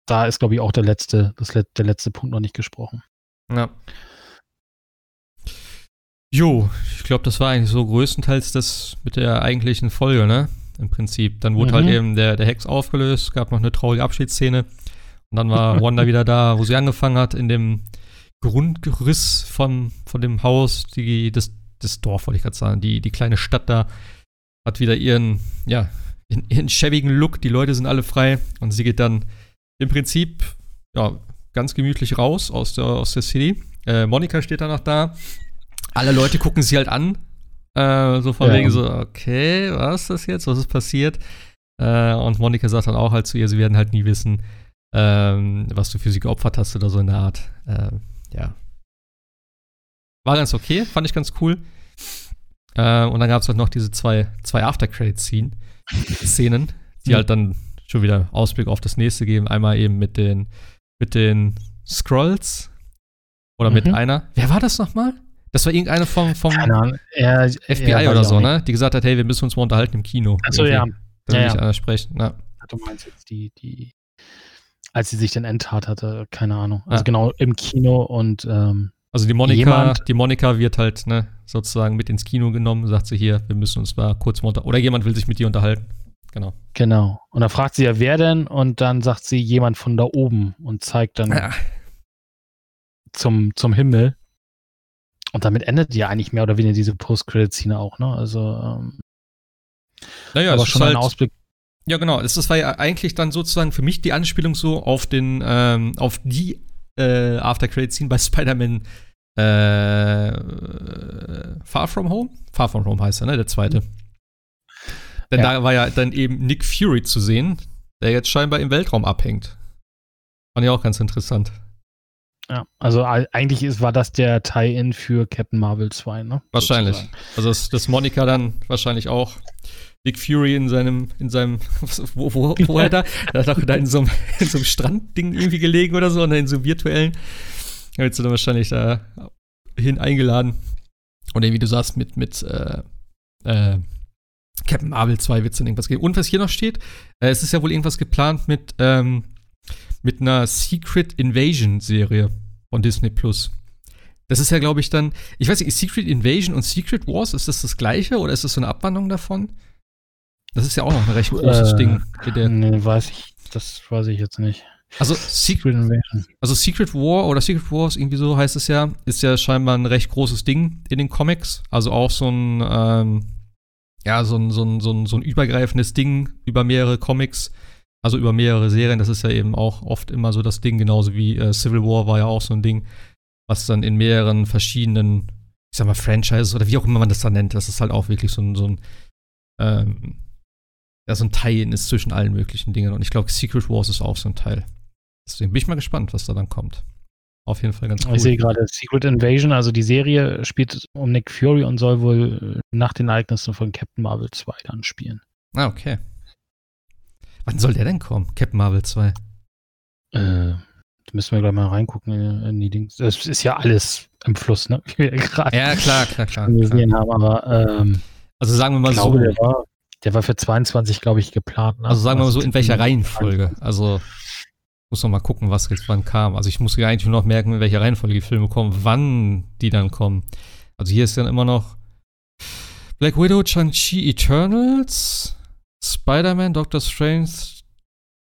da ist, glaube ich, auch der letzte, das, der letzte Punkt noch nicht gesprochen. Ja. Jo, ich glaube, das war eigentlich so größtenteils das mit der eigentlichen Folge, ne? Im Prinzip. Dann wurde halt mhm. halt eben der, der Hex aufgelöst, gab noch eine traurige Abschiedsszene. Und dann war Wanda wieder da, wo sie angefangen hat, in dem Grundriss von, von dem Haus, die, das, das Dorf, wollte ich gerade sagen, die, die kleine Stadt da, hat wieder ihren, ja, ihren, ihren schäbigen Look. Die Leute sind alle frei und sie geht dann im Prinzip, ja, ganz gemütlich raus aus der, aus der City. Äh, Monika steht dann noch da. Alle Leute gucken sie halt an, äh, so von ja. wegen so, okay, was ist das jetzt? Was ist passiert? Äh, und Monika sagt dann auch halt zu ihr, sie werden halt nie wissen, ähm, was du für sie geopfert hast oder so in der Art. Äh, ja. War ganz okay, fand ich ganz cool. Äh, und dann gab es halt noch diese zwei, zwei After-Credit-Szenen, die mhm. halt dann schon wieder Ausblick auf das nächste geben. Einmal eben mit den, mit den Scrolls oder mhm. mit einer. Wer war das nochmal? Das war irgendeine vom, vom er, FBI er oder so, ne? Die gesagt hat, hey, wir müssen uns mal unterhalten im Kino. Achso, ja. Da ja, ja. sprechen. Ja. Du meinst jetzt die, die, als sie sich dann enttat hatte, keine Ahnung. Also ah. genau im Kino und ähm, Also die Monika, die Monika wird halt ne, sozusagen mit ins Kino genommen, sagt sie hier, wir müssen uns mal kurz mal unter oder jemand will sich mit dir unterhalten. Genau. Genau. Und dann fragt sie ja, wer denn? Und dann sagt sie jemand von da oben und zeigt dann ja. zum, zum Himmel. Und damit endet ja eigentlich mehr oder weniger diese Post-Credit-Szene auch, ne? Also, ähm, naja, aber schon halt, ein Ausblick. Ja, genau. Das war ja eigentlich dann sozusagen für mich die Anspielung so auf den, ähm, auf die äh, After-Credit-Scene bei Spider-Man äh, Far From Home? Far From Home heißt er, ne? Der zweite. Denn ja. da war ja dann eben Nick Fury zu sehen, der jetzt scheinbar im Weltraum abhängt. Fand ich auch ganz interessant. Ja, also eigentlich ist, war das der Tie-In für Captain Marvel 2, ne? Wahrscheinlich. Sozusagen. Also dass, dass Monika dann wahrscheinlich auch Nick Fury in seinem, in seinem, wo, wo, wo er da? Er hat auch da in so einem, in so einem Strandding irgendwie gelegen oder so, und in so einem virtuellen. Da wird sie dann wahrscheinlich da hin eingeladen. Und wie du sagst, mit, mit äh, äh, Captain Marvel 2 wird es dann irgendwas geben. Und was hier noch steht, äh, es ist ja wohl irgendwas geplant mit, ähm, mit einer Secret Invasion Serie von Disney Plus. Das ist ja, glaube ich, dann, ich weiß nicht, Secret Invasion und Secret Wars, ist das das gleiche oder ist das so eine Abwandlung davon? Das ist ja auch noch ein recht großes äh, Ding. Nee, weiß ich, das weiß ich jetzt nicht. Also Secret Invasion. Also Secret War oder Secret Wars, irgendwie so heißt es ja, ist ja scheinbar ein recht großes Ding in den Comics. Also auch so ein, ähm, ja, so ein, so, ein, so, ein, so ein übergreifendes Ding über mehrere Comics, also über mehrere Serien. Das ist ja eben auch oft immer so das Ding, genauso wie äh, Civil War war ja auch so ein Ding, was dann in mehreren verschiedenen, ich sag mal, Franchises oder wie auch immer man das dann nennt, das ist halt auch wirklich so ein, so ein ähm, ja, so ein Teil ist zwischen allen möglichen Dingen. Und ich glaube, Secret Wars ist auch so ein Teil. Deswegen bin ich mal gespannt, was da dann kommt. Auf jeden Fall ganz cool. Ich sehe gerade Secret Invasion, also die Serie spielt um Nick Fury und soll wohl nach den Ereignissen von Captain Marvel 2 dann spielen. Ah, okay. Wann soll der denn kommen? Captain Marvel 2? Äh, da müssen wir gleich mal reingucken in, in die Dings. Das ist ja alles im Fluss, ne? Ja, klar, klar, klar. Klar. haben, aber ähm, also sagen wir mal glaube, so. Der war, der war für 22, glaube ich, geplant. Ne? Also sagen wir mal so, in welcher Reihenfolge? Also muss noch mal gucken, was jetzt wann kam. Also ich muss ja eigentlich nur noch merken, in welcher Reihenfolge die Filme kommen, wann die dann kommen. Also hier ist dann immer noch Black Widow, Chang-Chi, Eternals, Spider-Man, Doctor Strange,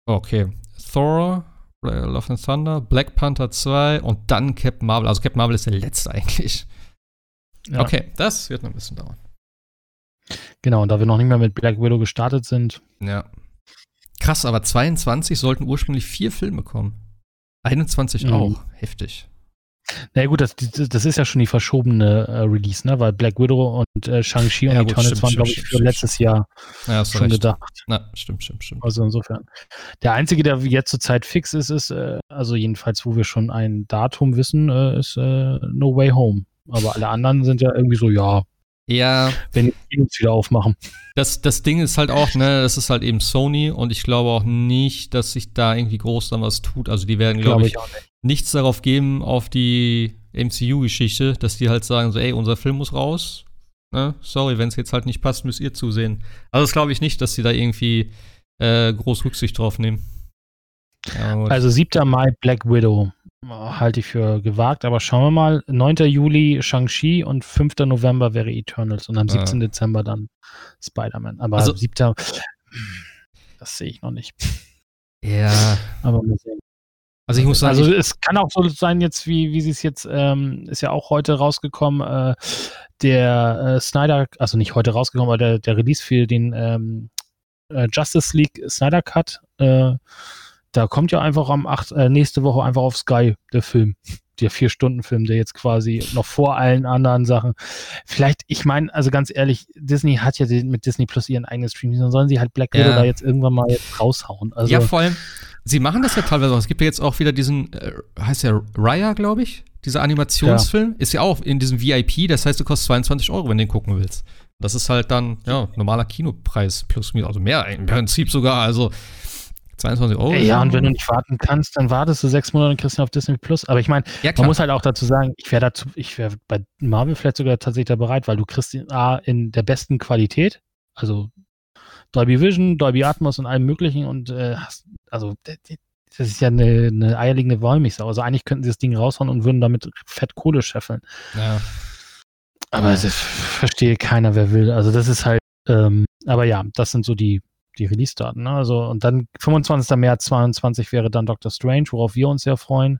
okay, Thor, Love and Thunder, Black Panther 2 und dann Captain Marvel. Also Captain Marvel ist der letzte eigentlich. Ja. Okay, das wird noch ein bisschen dauern. Genau, und da wir noch nicht mehr mit Black Widow gestartet sind. Ja. Krass, aber 22 sollten ursprünglich vier Filme kommen. 21 mhm. auch. Heftig. Na ja, gut, das, das ist ja schon die verschobene äh, Release, ne? Weil Black Widow und äh, Shang-Chi ja, und Eternals waren, glaube ich, für stimmt, letztes Jahr ja, schon recht. gedacht. Na, stimmt, stimmt, stimmt. Also insofern. Der einzige, der jetzt zurzeit fix ist, ist, äh, also jedenfalls, wo wir schon ein Datum wissen, äh, ist äh, No Way Home. Aber alle anderen sind ja irgendwie so, ja, ja. Wenn die uns wieder aufmachen. Das, das Ding ist halt auch, ne, das ist halt eben Sony und ich glaube auch nicht, dass sich da irgendwie groß dann was tut. Also die werden, glaube glaub ich, ich nichts darauf geben auf die MCU-Geschichte, dass die halt sagen, so, ey, unser Film muss raus. Ne? Sorry, wenn es jetzt halt nicht passt, müsst ihr zusehen. Also das glaube ich nicht, dass sie da irgendwie äh, groß Rücksicht drauf nehmen. Ja, also 7. Mai Black Widow halte ich für gewagt, aber schauen wir mal. 9. Juli Shang-Chi und 5. November wäre Eternals und am 17. Ja. Dezember dann Spider-Man. Aber also, 7. Das sehe ich noch nicht. Ja. Aber mal sehen. Also ich muss sagen. Also es kann auch so sein, jetzt, wie, wie sie es jetzt, ähm, ist ja auch heute rausgekommen, äh, der äh, Snyder, also nicht heute rausgekommen, aber der, der Release für den ähm, äh, Justice League Snyder Cut äh, da kommt ja einfach am 8, äh, nächste Woche einfach auf Sky der Film. Der Vier-Stunden-Film, der jetzt quasi noch vor allen anderen Sachen. Vielleicht, ich meine, also ganz ehrlich, Disney hat ja mit Disney Plus ihren eigenen Stream, dann sollen sie halt Black Widow ja. da jetzt irgendwann mal jetzt raushauen. Also, ja, vor allem, sie machen das ja teilweise auch. Es gibt ja jetzt auch wieder diesen, äh, heißt der Raya, glaube ich, dieser Animationsfilm, ja. ist ja auch in diesem VIP, das heißt, du kostet 22 Euro, wenn du den gucken willst. Das ist halt dann, ja, normaler Kinopreis plus also mehr im Prinzip sogar. Also 22 Euro. Ja, und wenn du nicht warten kannst, dann wartest du sechs Monate und kriegst ihn auf Disney Plus. Aber ich meine, ja, man muss halt auch dazu sagen, ich wäre dazu, ich wäre bei Marvel vielleicht sogar tatsächlich da bereit, weil du kriegst ihn A in der besten Qualität, also Dolby Vision, Dolby Atmos und allem möglichen und äh, hast, also das ist ja eine, eine eierlegende Wollmilchsau. Also eigentlich könnten sie das Ding raushauen und würden damit fett Kohle scheffeln. Ja. Aber das verstehe keiner, wer will. Also das ist halt, ähm, aber ja, das sind so die, die Release-Daten. Ne? Also, und dann 25. März 22 wäre dann Doctor Strange, worauf wir uns sehr freuen.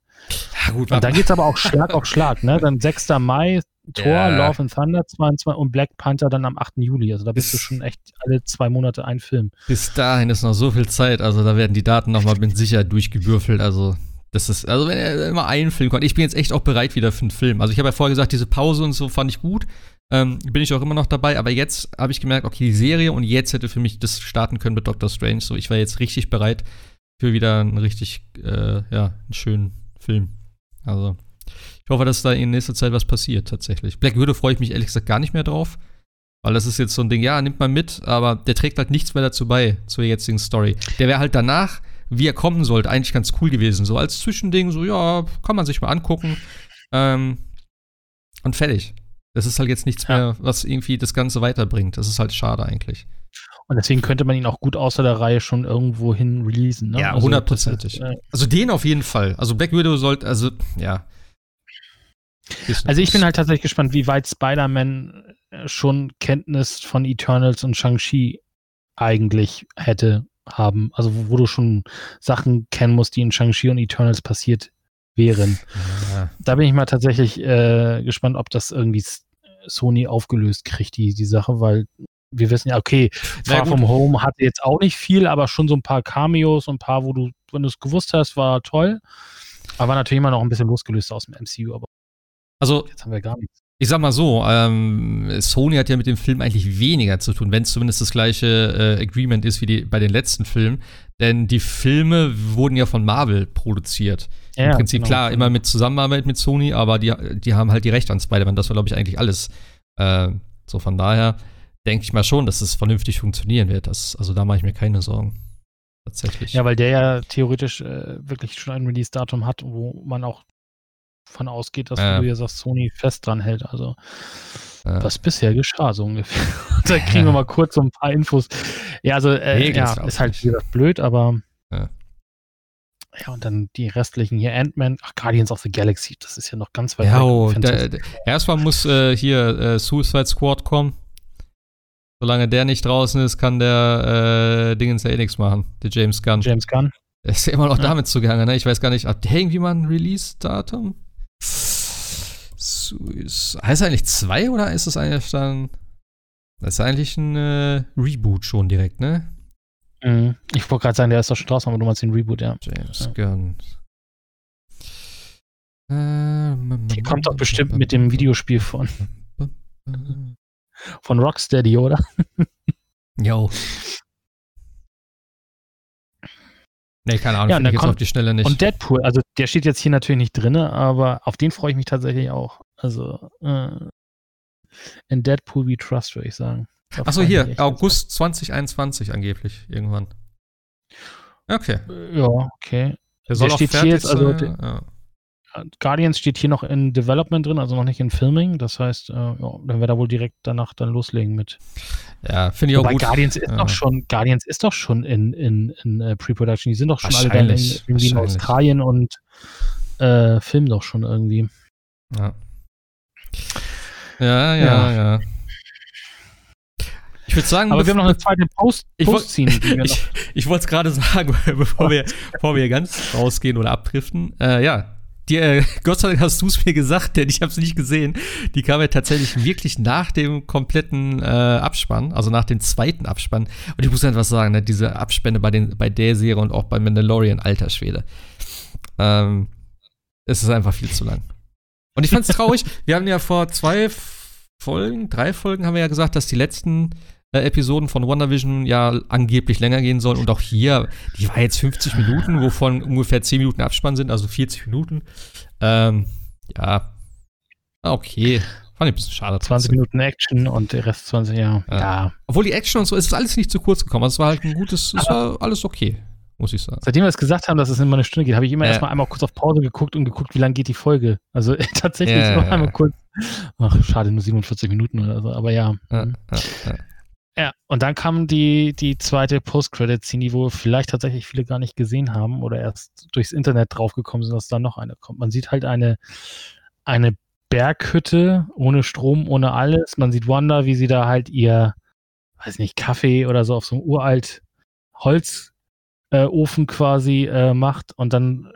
Ja, gut, Und dann geht es aber auch Schlag auf Schlag. Ne? Dann 6. Mai, Thor, Ja. Love and Thunder 22 und Black Panther dann am 8. Juli. Also da bist du Bis- schon echt alle zwei Monate ein Film. bis dahin ist noch so viel Zeit, also da werden die Daten nochmal mit Sicherheit durchgewürfelt. Also, das ist, also wenn er immer einen Film kommt, ich bin jetzt echt auch bereit wieder für einen Film. Also, ich habe ja vorher gesagt, diese Pause und so fand ich gut. Ähm, bin ich auch immer noch dabei, aber jetzt habe ich gemerkt, okay, die Serie und jetzt hätte für mich das starten können mit Doctor Strange. So, ich war jetzt richtig bereit für wieder einen richtig, äh, ja, einen schönen Film. Also, ich hoffe, dass da in nächster Zeit was passiert, tatsächlich. Black Widow freue ich mich ehrlich gesagt gar nicht mehr drauf. Weil das ist jetzt so ein Ding, ja, nimmt man mit, aber der trägt halt nichts mehr dazu bei, zur jetzigen Story. Der wäre halt danach, wie er kommen sollte, eigentlich ganz cool gewesen. So als Zwischending, so, ja, kann man sich mal angucken. Ähm, und fertig. Das ist halt jetzt nichts Ja. mehr, was irgendwie das Ganze weiterbringt. Das ist halt schade eigentlich. Und deswegen könnte man ihn auch gut außer der Reihe schon irgendwo hin releasen. Ne? Ja, Also hundertprozentig. äh, Also den auf jeden Fall. Also Black Widow sollte, also, ja. Also ich bin halt tatsächlich gespannt, wie weit Spider-Man äh, schon Kenntnis von Eternals und Shang-Chi eigentlich hätte haben. Also wo, wo du schon Sachen kennen musst, die in Shang-Chi und Eternals passiert wären. Ja. Da bin ich mal tatsächlich äh, gespannt, ob das irgendwie Sony aufgelöst kriegt, die, die Sache, weil wir wissen ja, okay, Far gut. From Home hatte jetzt auch nicht viel, aber schon so ein paar Cameos und ein paar, wo du, wenn du es gewusst hast, war toll. Aber natürlich immer noch ein bisschen losgelöst aus dem MCU, aber Also jetzt haben wir gar nichts. Ich sag mal so, ähm, Sony hat ja mit dem Film eigentlich weniger zu tun, wenn es zumindest das gleiche äh, Agreement ist wie die, bei den letzten Filmen. Denn die Filme wurden ja von Marvel produziert. Im Prinzip genau. klar, immer mit Zusammenarbeit mit Sony, aber die, die haben halt die Rechte an Spider-Man. Das war, glaube ich, eigentlich alles. Äh, so von daher denke ich mal schon, dass es vernünftig funktionieren wird. Das, also da mache ich mir keine Sorgen. Tatsächlich. Ja, weil der ja theoretisch äh, wirklich schon ein Release-Datum hat, wo man auch von ausgeht, dass Ja. du ja sagst, Sony fest dran hält. Also Ja. was bisher geschah, so ungefähr. da kriegen wir mal kurz so ein paar Infos. Ja, also äh, Nee, geht's ja, ist halt nicht. wie gesagt blöd, aber Ja. Ja, und dann die restlichen hier, Ant-Man, ach, Guardians of the Galaxy, das ist ja noch ganz weit Ja, weg. oh, da, da, erstmal muss äh, hier äh, Suicide Squad kommen. Solange der nicht draußen ist, kann der äh, Dingens ja eh nichts machen. Der James Gunn. James Gunn. Der ist ja immer noch Ja. damit zugegangen, ne? Ich weiß gar nicht, hat der irgendwie mal ein Release-Datum? Heißt er eigentlich zwei oder ist es eigentlich dann. Das ist eigentlich ein äh, Reboot schon direkt, ne? Mhm. Ich wollte gerade sagen, der ist doch schon draußen, aber du meinst den Reboot, ja. James Ja. Gunn. Ähm, Die kommt doch bestimmt mit dem Videospiel von, von Rocksteady, oder? Jo. Nee, keine Ahnung, Ja, ich jetzt auf die Schnelle nicht. Und Deadpool, also der steht jetzt hier natürlich nicht drin, aber auf den freue ich mich tatsächlich auch. Also äh, in Deadpool we trust, würde ich sagen. Achso, hier, August 2021 angeblich, irgendwann. Okay. ganz- Ja, okay. Der soll Der auch steht hier jetzt, also sein. Ja. Guardians steht hier noch in Development drin, also noch nicht in Filming. Das heißt, äh, ja, dann wird er wohl direkt danach dann loslegen mit. Ja, finde ich auch gut. Guardians ist Ja. doch schon, Guardians ist doch schon in, in, in äh, Pre-Production. Die sind doch schon alle dann in, irgendwie in. Australien und äh, filmen doch schon irgendwie. Ja. Ja, ja, Ja. ja. Ich würde sagen, Aber wir haben noch eine zweite Post- Ich wir noch ich, ich wollte es gerade sagen, bevor wir, bevor wir ganz rausgehen oder abdriften. Äh, ja, die, äh, Gott sei Dank hast du es mir gesagt, denn ich habe es nicht gesehen. Die kam ja tatsächlich wirklich nach dem kompletten äh, Abspann, also nach dem zweiten Abspann. Und ich muss einfach sagen, ne, diese Abspänne bei, den, bei der Serie und auch bei Mandalorian, alter Schwede. Ähm, es ist einfach viel zu lang. Und ich fand es traurig. wir haben ja vor zwei Folgen, drei Folgen haben wir ja gesagt, dass die letzten äh, Episoden von WandaVision ja angeblich länger gehen sollen. Und auch hier, die war jetzt 50 Minuten, wovon ungefähr 10 Minuten Abspann sind, also 40 Minuten. Ähm, ja, Ah, okay. Fand ich ein bisschen schade. 20 trotzdem. Minuten Action und der Rest 20, ja. Ja. ja. Obwohl die Action und so, es ist alles nicht zu kurz gekommen. Also es war halt ein gutes, es war alles okay, muss ich sagen. Seitdem wir es gesagt haben, dass es immer eine Stunde geht, habe ich immer Ja. erstmal einmal kurz auf Pause geguckt und geguckt, wie lang geht die Folge. Also tatsächlich Ja, ja, einmal kurz. Ach, schade, nur 47 Minuten oder so. Aber ja. Ja, mhm. ja, ja. Und dann kam die, die zweite Post-Credit-Scene, die wohl vielleicht tatsächlich viele gar nicht gesehen haben oder erst durchs Internet draufgekommen sind, dass da noch eine kommt. Man sieht halt eine, eine Berghütte ohne Strom, ohne alles. Man sieht Wanda, wie sie da halt ihr, weiß nicht, Kaffee oder so auf so einem uralt Holzofen äh, quasi äh, macht und dann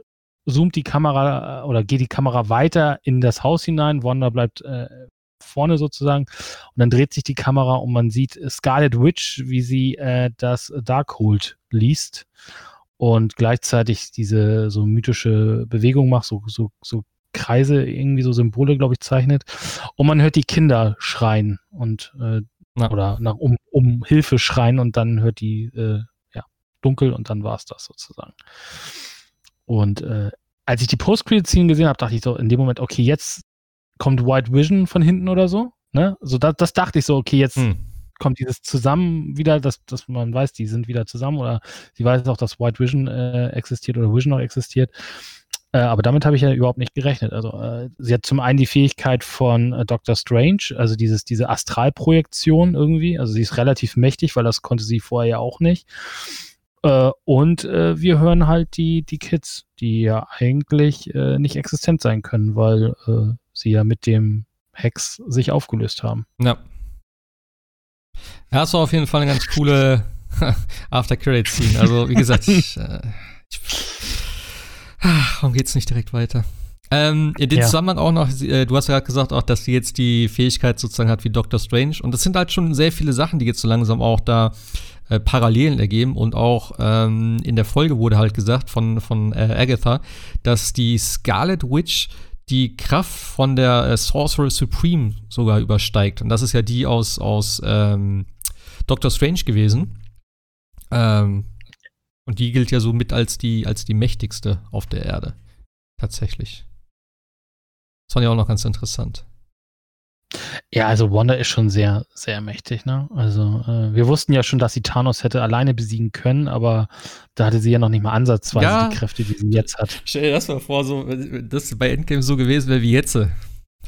zoomt die Kamera äh, oder geht die Kamera weiter in das Haus hinein. Wanda bleibt äh, vorne sozusagen. Und dann dreht sich die Kamera und man sieht Scarlet Witch, wie sie äh, das Darkhold liest und gleichzeitig diese so mythische Bewegung macht, so, so, so Kreise, irgendwie so Symbole, glaube ich, zeichnet. Und man hört die Kinder schreien und äh, oder nach, um, um Hilfe schreien und dann hört die äh, ja, dunkel und dann war es das sozusagen. Und äh, als ich die Post-Credit-Scene gesehen habe, dachte ich so in dem Moment, okay, jetzt kommt White Vision von hinten oder so. Ne? So das, das dachte ich so, okay, jetzt hm. kommt dieses zusammen wieder, dass, dass man weiß, die sind wieder zusammen oder sie weiß auch, dass White Vision äh, existiert oder Vision noch existiert. Äh, aber damit habe ich ja überhaupt nicht gerechnet. Also äh, sie hat zum einen die Fähigkeit von äh, Doctor Strange, also dieses, diese Astralprojektion irgendwie. Also sie ist relativ mächtig, weil das konnte sie vorher ja auch nicht. Äh, und äh, wir hören halt die, die Kids, die ja eigentlich äh, nicht existent sein können, weil sie ja mit dem Hex sich aufgelöst haben. Ja. Ja, es war auf jeden Fall eine ganz coole After-Credit-Scene. Also, wie gesagt, ich, äh, ich, ach, warum geht's nicht direkt weiter? Ähm, in dem ja. Zusammenhang auch noch, äh, du hast ja gerade gesagt, auch, dass sie jetzt die Fähigkeit sozusagen hat wie Doctor Strange. Und das sind halt schon sehr viele Sachen, die jetzt so langsam auch da äh, Parallelen ergeben. Und auch ähm, in der Folge wurde halt gesagt von, von äh, Agatha, dass die Scarlet Witch die Kraft von der äh, Sorcerer Supreme sogar übersteigt. Und das ist ja die aus, aus ähm, Doctor Strange gewesen. Ähm, und die gilt ja so mit als die, als die mächtigste auf der Erde. Tatsächlich. Das fand ich auch noch ganz interessant. Ja, also Wanda ist schon sehr, sehr mächtig, ne? Also äh, wir wussten ja schon, dass sie Thanos hätte alleine besiegen können, aber da hatte sie ja noch nicht mal ansatzweise ja. die Kräfte, die sie jetzt hat. Stell dir das mal vor, so, das bei Endgame so gewesen wäre wie jetzt.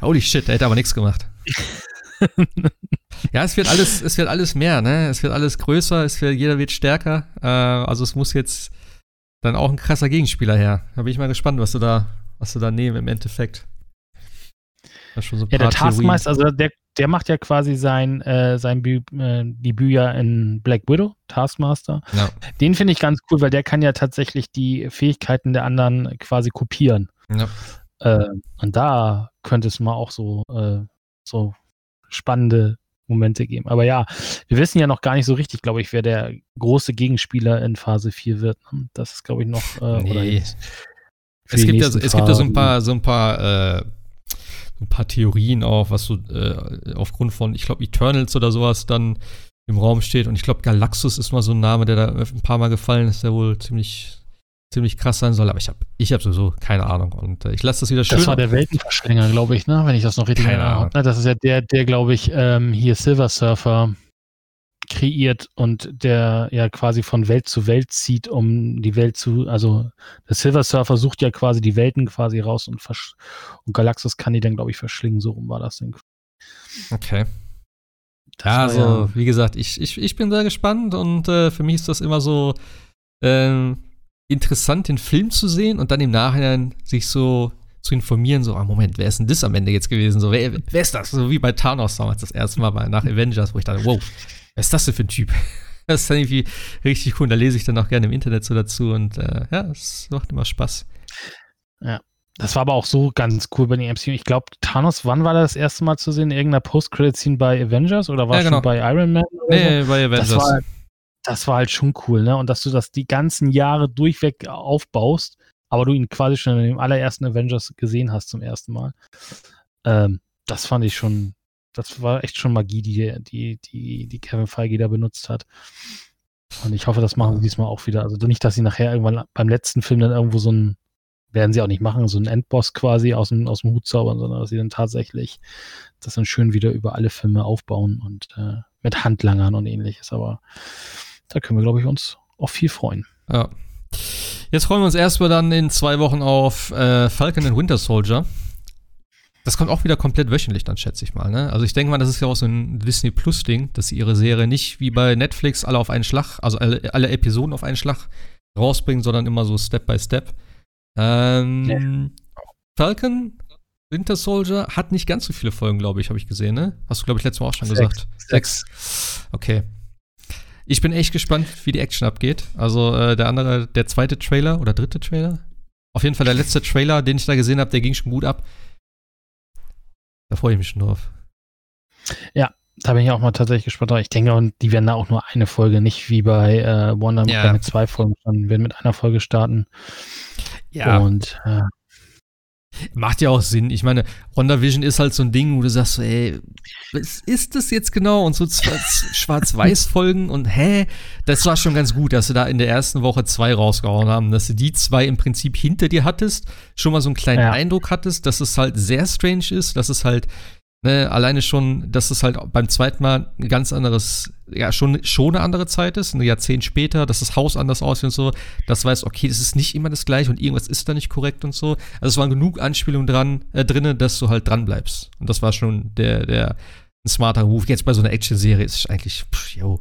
Holy shit, der hätte aber nichts gemacht. ja, es wird alles, es wird alles mehr, ne? Es wird alles größer, es wird, jeder wird stärker. Äh, also es muss jetzt dann auch ein krasser Gegenspieler her. Da bin ich mal gespannt, was du da, was du da nehmen im Endeffekt. So ja, der Taskmaster, also der, der macht ja quasi sein, äh, sein Bü äh, Debüt ja in Black Widow, Taskmaster. Ja. Den finde ich ganz cool, weil der kann ja tatsächlich die Fähigkeiten der anderen quasi kopieren. Ja. Äh, und da könnte es mal auch so, äh, so spannende Momente geben. Aber ja, wir wissen ja noch gar nicht so richtig, glaube ich, wer der große Gegenspieler in Phase 4 wird. Das ist, glaube ich, noch. Äh, nee. es gibt, ja, es gibt ja so ein paar, so ein paar äh, ein paar Theorien auch, was so äh, aufgrund von, ich glaube, Eternals oder sowas dann im Raum steht. Und ich glaube, Galaxus ist mal so ein Name, der da ein paar Mal gefallen ist, der wohl ziemlich, ziemlich krass sein soll. Aber ich habe ich hab sowieso keine Ahnung. Und äh, ich lasse das wieder schön. Das war der Weltenverschlinger, glaube ich, ne? wenn ich das noch richtig erinnere. Das ist ja der, der glaube ich, ähm, hier Silver Surfer kreiert und der ja quasi von Welt zu Welt zieht, um die Welt zu, also der Silver Surfer sucht ja quasi die Welten quasi raus und, und Galaxus kann die dann, glaube ich, verschlingen. So rum war das dann. Okay. Das ja, also, ja, wie gesagt, ich, ich, ich bin sehr gespannt und äh, für mich ist das immer so äh, interessant, den Film zu sehen und dann im Nachhinein sich so zu informieren, so, ah, Moment, wer ist denn das am Ende jetzt gewesen? So, wer, wer ist das? So wie bei Thanos damals das erste Mal bei, nach Avengers, wo ich dachte, wow, was ist das denn für ein Typ? Das ist dann irgendwie richtig cool. Da lese ich dann auch gerne im Internet so dazu und äh, ja, es macht immer Spaß. Ja. Das war aber auch so ganz cool bei den MCU. Ich glaube, Thanos, wann war das, das erste Mal zu sehen? In irgendeiner Post-Credit-Scene bei Avengers oder war es ja, genau. schon bei Iron Man? nee, so? bei Avengers. Das war, das war, halt schon cool, ne? Und dass du das die ganzen Jahre durchweg aufbaust, aber du ihn quasi schon in dem allerersten Avengers gesehen hast zum ersten Mal. Ähm, das fand ich schon, das war echt schon Magie, die, die, die, die Kevin Feige da benutzt hat. Und ich hoffe, das machen sie diesmal auch wieder. Also nicht, dass sie nachher irgendwann beim letzten Film dann irgendwo so ein, werden sie auch nicht machen, so ein Endboss quasi aus dem, aus dem Hut zaubern, sondern dass sie dann tatsächlich das dann schön wieder über alle Filme aufbauen und äh, mit Handlangern und ähnliches. Aber da können wir, glaube ich, uns auch viel freuen. Ja. Jetzt freuen wir uns erstmal dann in zwei Wochen auf äh, Falcon and Winter Soldier. Das kommt auch wieder komplett wöchentlich dann, schätze ich mal. Ne? Also ich denke mal, das ist ja auch so ein Disney Plus-Ding, dass sie ihre Serie nicht wie bei Netflix alle auf einen Schlag, also alle, alle Episoden auf einen Schlag rausbringen, sondern immer so Step by Step. Ähm, nee. Falcon, Winter Soldier hat nicht ganz so viele Folgen, glaube ich, habe ich gesehen, ne? Hast du, glaube ich, letztes Mal auch schon Sechs. gesagt. Sechs. Okay. Ich bin echt gespannt, wie die Action abgeht. Also äh, der andere, der zweite Trailer oder dritte Trailer? Auf jeden Fall der letzte Trailer, den ich da gesehen habe, der ging schon gut ab. Da freue ich mich schon drauf. Ja, da bin ich auch mal tatsächlich gespannt. Ich denke, und die werden da auch nur eine Folge, nicht wie bei äh, Wonder ja. mit zwei Folgen, sondern werden mit einer Folge starten. Ja. Und äh, Macht ja auch Sinn. Ich meine, WandaVision ist halt so ein Ding, wo du sagst, ey, was ist das jetzt genau? Und so Schwarz-Weiß-Folgen und hä? Das war schon ganz gut, dass sie da in der ersten Woche zwei rausgehauen haben, dass du die zwei im Prinzip hinter dir hattest, schon mal so einen kleinen ja. Eindruck hattest, dass es halt sehr strange ist, dass es halt Ne, alleine schon, dass es halt beim zweiten Mal ein ganz anderes, ja, schon, schon eine andere Zeit ist, ein Jahrzehnt später, dass das Haus anders aussieht und so, das weiß, okay, das ist nicht immer das gleiche und irgendwas ist da nicht korrekt und so. Also es waren genug Anspielungen dran, äh, drinne, dass du halt dran bleibst. Und das war schon der, der, ein smarter Move. Jetzt bei so einer Action-Serie ist es eigentlich, pff, yo,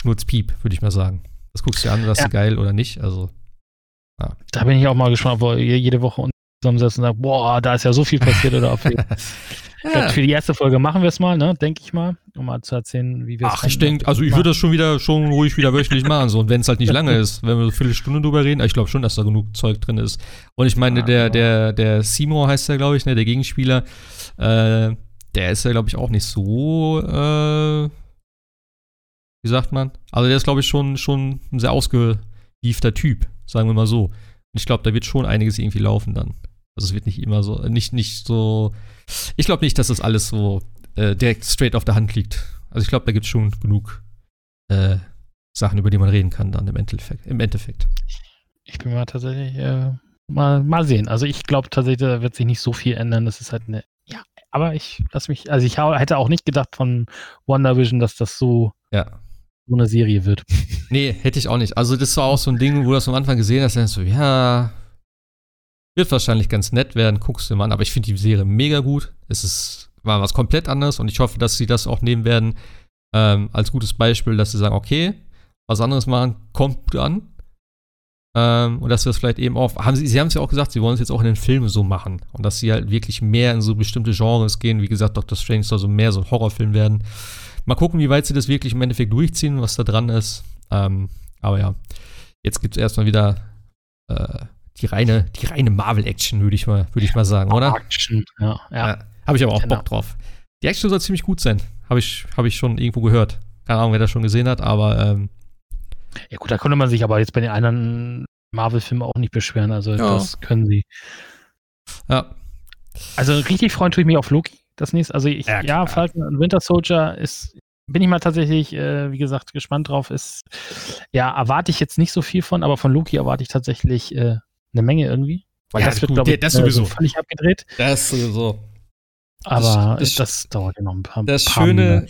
Schnurzpiep, würde ich mal sagen. Das guckst du dir an, das ja. ist geil oder nicht, also. Ja. Da bin ich auch mal gespannt, wo jede Woche zusammensetzen und sagen, boah, da ist ja so viel passiert oder wir ja. für die erste Folge machen wir es mal, ne, denke ich mal, um mal zu erzählen, wie wir es Ach, ich denke, also ich würde das schon wieder schon ruhig wieder wöchentlich machen, so und wenn es halt nicht lange ist, wenn wir so viele Stunden drüber reden, ich glaube schon, dass da genug Zeug drin ist. Und ich meine, ah, der der der Seymour heißt der, glaube ich, ne, der Gegenspieler, äh, der ist ja glaube ich auch nicht so äh, wie sagt man? Also der ist glaube ich schon schon ein sehr ausgewiefter Typ, sagen wir mal so. Und ich glaube, da wird schon einiges irgendwie laufen dann. Also es wird nicht immer so, nicht, nicht so. Ich glaube nicht, dass das alles so äh, direkt straight auf der Hand liegt. Also ich glaube, da gibt es schon genug äh, Sachen, über die man reden kann dann im Endeffekt. Im Endeffekt. Ich bin mal tatsächlich äh, mal, mal sehen. Also ich glaube tatsächlich, da wird sich nicht so viel ändern. Das ist halt eine. Ja, aber ich lass mich. Also ich hätte auch nicht gedacht von WandaVision, dass das so. Ja so eine Serie wird. Nee, hätte ich auch nicht. Also das war auch so ein Ding, wo du das am Anfang gesehen hast, dann so, ja, wird wahrscheinlich ganz nett werden, guckst du mal an. Aber ich finde die Serie mega gut. Es ist, war was komplett anderes und ich hoffe, dass sie das auch nehmen werden ähm, als gutes Beispiel, dass sie sagen, okay, was anderes machen, kommt gut an. Ähm, und dass wir das vielleicht eben auch, haben sie, sie haben es ja auch gesagt, sie wollen es jetzt auch in den Filmen so machen. Und dass sie halt wirklich mehr in so bestimmte Genres gehen. Wie gesagt, Doctor Strange soll so mehr so ein Horrorfilm werden. Mal gucken, wie weit sie das wirklich im Endeffekt durchziehen, was da dran ist. Ähm, aber ja, jetzt gibt es erstmal wieder äh, die reine, die reine Marvel-Action, würde ich, mal, würd ich mal sagen, oder? Action, ja. ja. ja Habe ich aber auch genau. Bock drauf. Die Action soll ziemlich gut sein. Habe ich, hab ich schon irgendwo gehört. Keine Ahnung, wer das schon gesehen hat, aber. Ähm, ja, gut, da konnte man sich aber jetzt bei den anderen Marvel-Filmen auch nicht beschweren. Also, ja. das können sie. Ja. Also, richtig freuen tue ich mich auf Loki. Das nächste, also ich, ja, ja Falcon und Winter Soldier ist, bin ich mal tatsächlich, äh, wie gesagt, gespannt drauf. Ist, ja, erwarte ich jetzt nicht so viel von, aber von Loki erwarte ich tatsächlich äh, eine Menge irgendwie. Weil ja, das wird, glaube ich, das sowieso. völlig abgedreht. Das sowieso. Aber das, das, das dauert ja noch ein paar, das paar Schöne,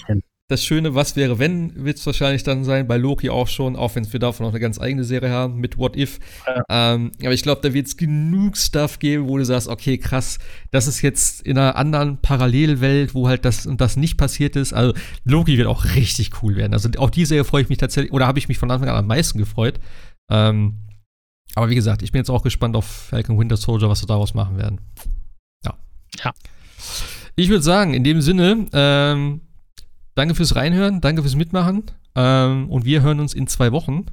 Das Schöne, was wäre, wenn, wird es wahrscheinlich dann sein, bei Loki auch schon, auch wenn wir davon noch eine ganz eigene Serie haben mit What If. Ja. Ähm, aber ich glaube, da wird es genug Stuff geben, wo du sagst, okay, krass, das ist jetzt in einer anderen Parallelwelt, wo halt das und das nicht passiert ist. Also Loki wird auch richtig cool werden. Also auf die Serie freue ich mich tatsächlich, oder habe ich mich von Anfang an am meisten gefreut. Ähm, aber wie gesagt, ich bin jetzt auch gespannt auf Falcon Winter Soldier, was sie daraus machen werden. Ja. Ja. Ich würde sagen, in dem Sinne, ähm, danke fürs Reinhören, danke fürs Mitmachen. Ähm, und wir hören uns in zwei Wochen,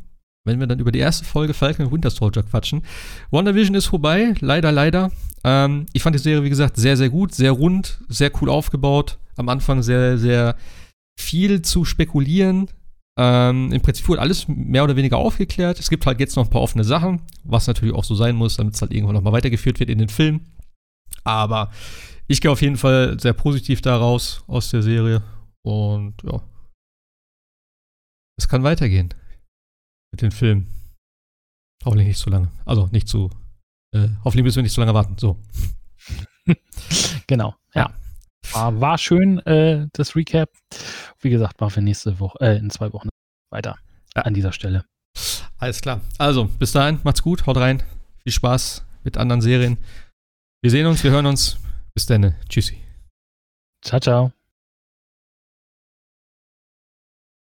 wenn wir dann über die erste Folge Falcon Winter Soldier quatschen. WandaVision ist vorbei, leider, leider. Ähm, ich fand die Serie, wie gesagt, sehr, sehr gut, sehr rund, sehr cool aufgebaut. Am Anfang sehr, sehr viel zu spekulieren, ähm, Im Prinzip wurde alles mehr oder weniger aufgeklärt. Es gibt halt jetzt noch ein paar offene Sachen, was natürlich auch so sein muss, damit es halt irgendwann nochmal weitergeführt wird in den Film. Aber ich gehe auf jeden Fall sehr positiv daraus aus der Serie. Und ja. Es kann weitergehen mit den Filmen. Hoffentlich nicht zu lange. Also nicht zu. Äh, hoffentlich müssen wir nicht zu lange warten. So. genau, ja. War, war schön, äh, das Recap. Wie gesagt, machen wir nächste Woche, äh, in zwei Wochen weiter ja. an dieser Stelle. Alles klar. Also, bis dahin, macht's gut, haut rein. Viel Spaß mit anderen Serien. Wir sehen uns, wir hören uns. Bis dann. Tschüssi. Ciao, ciao.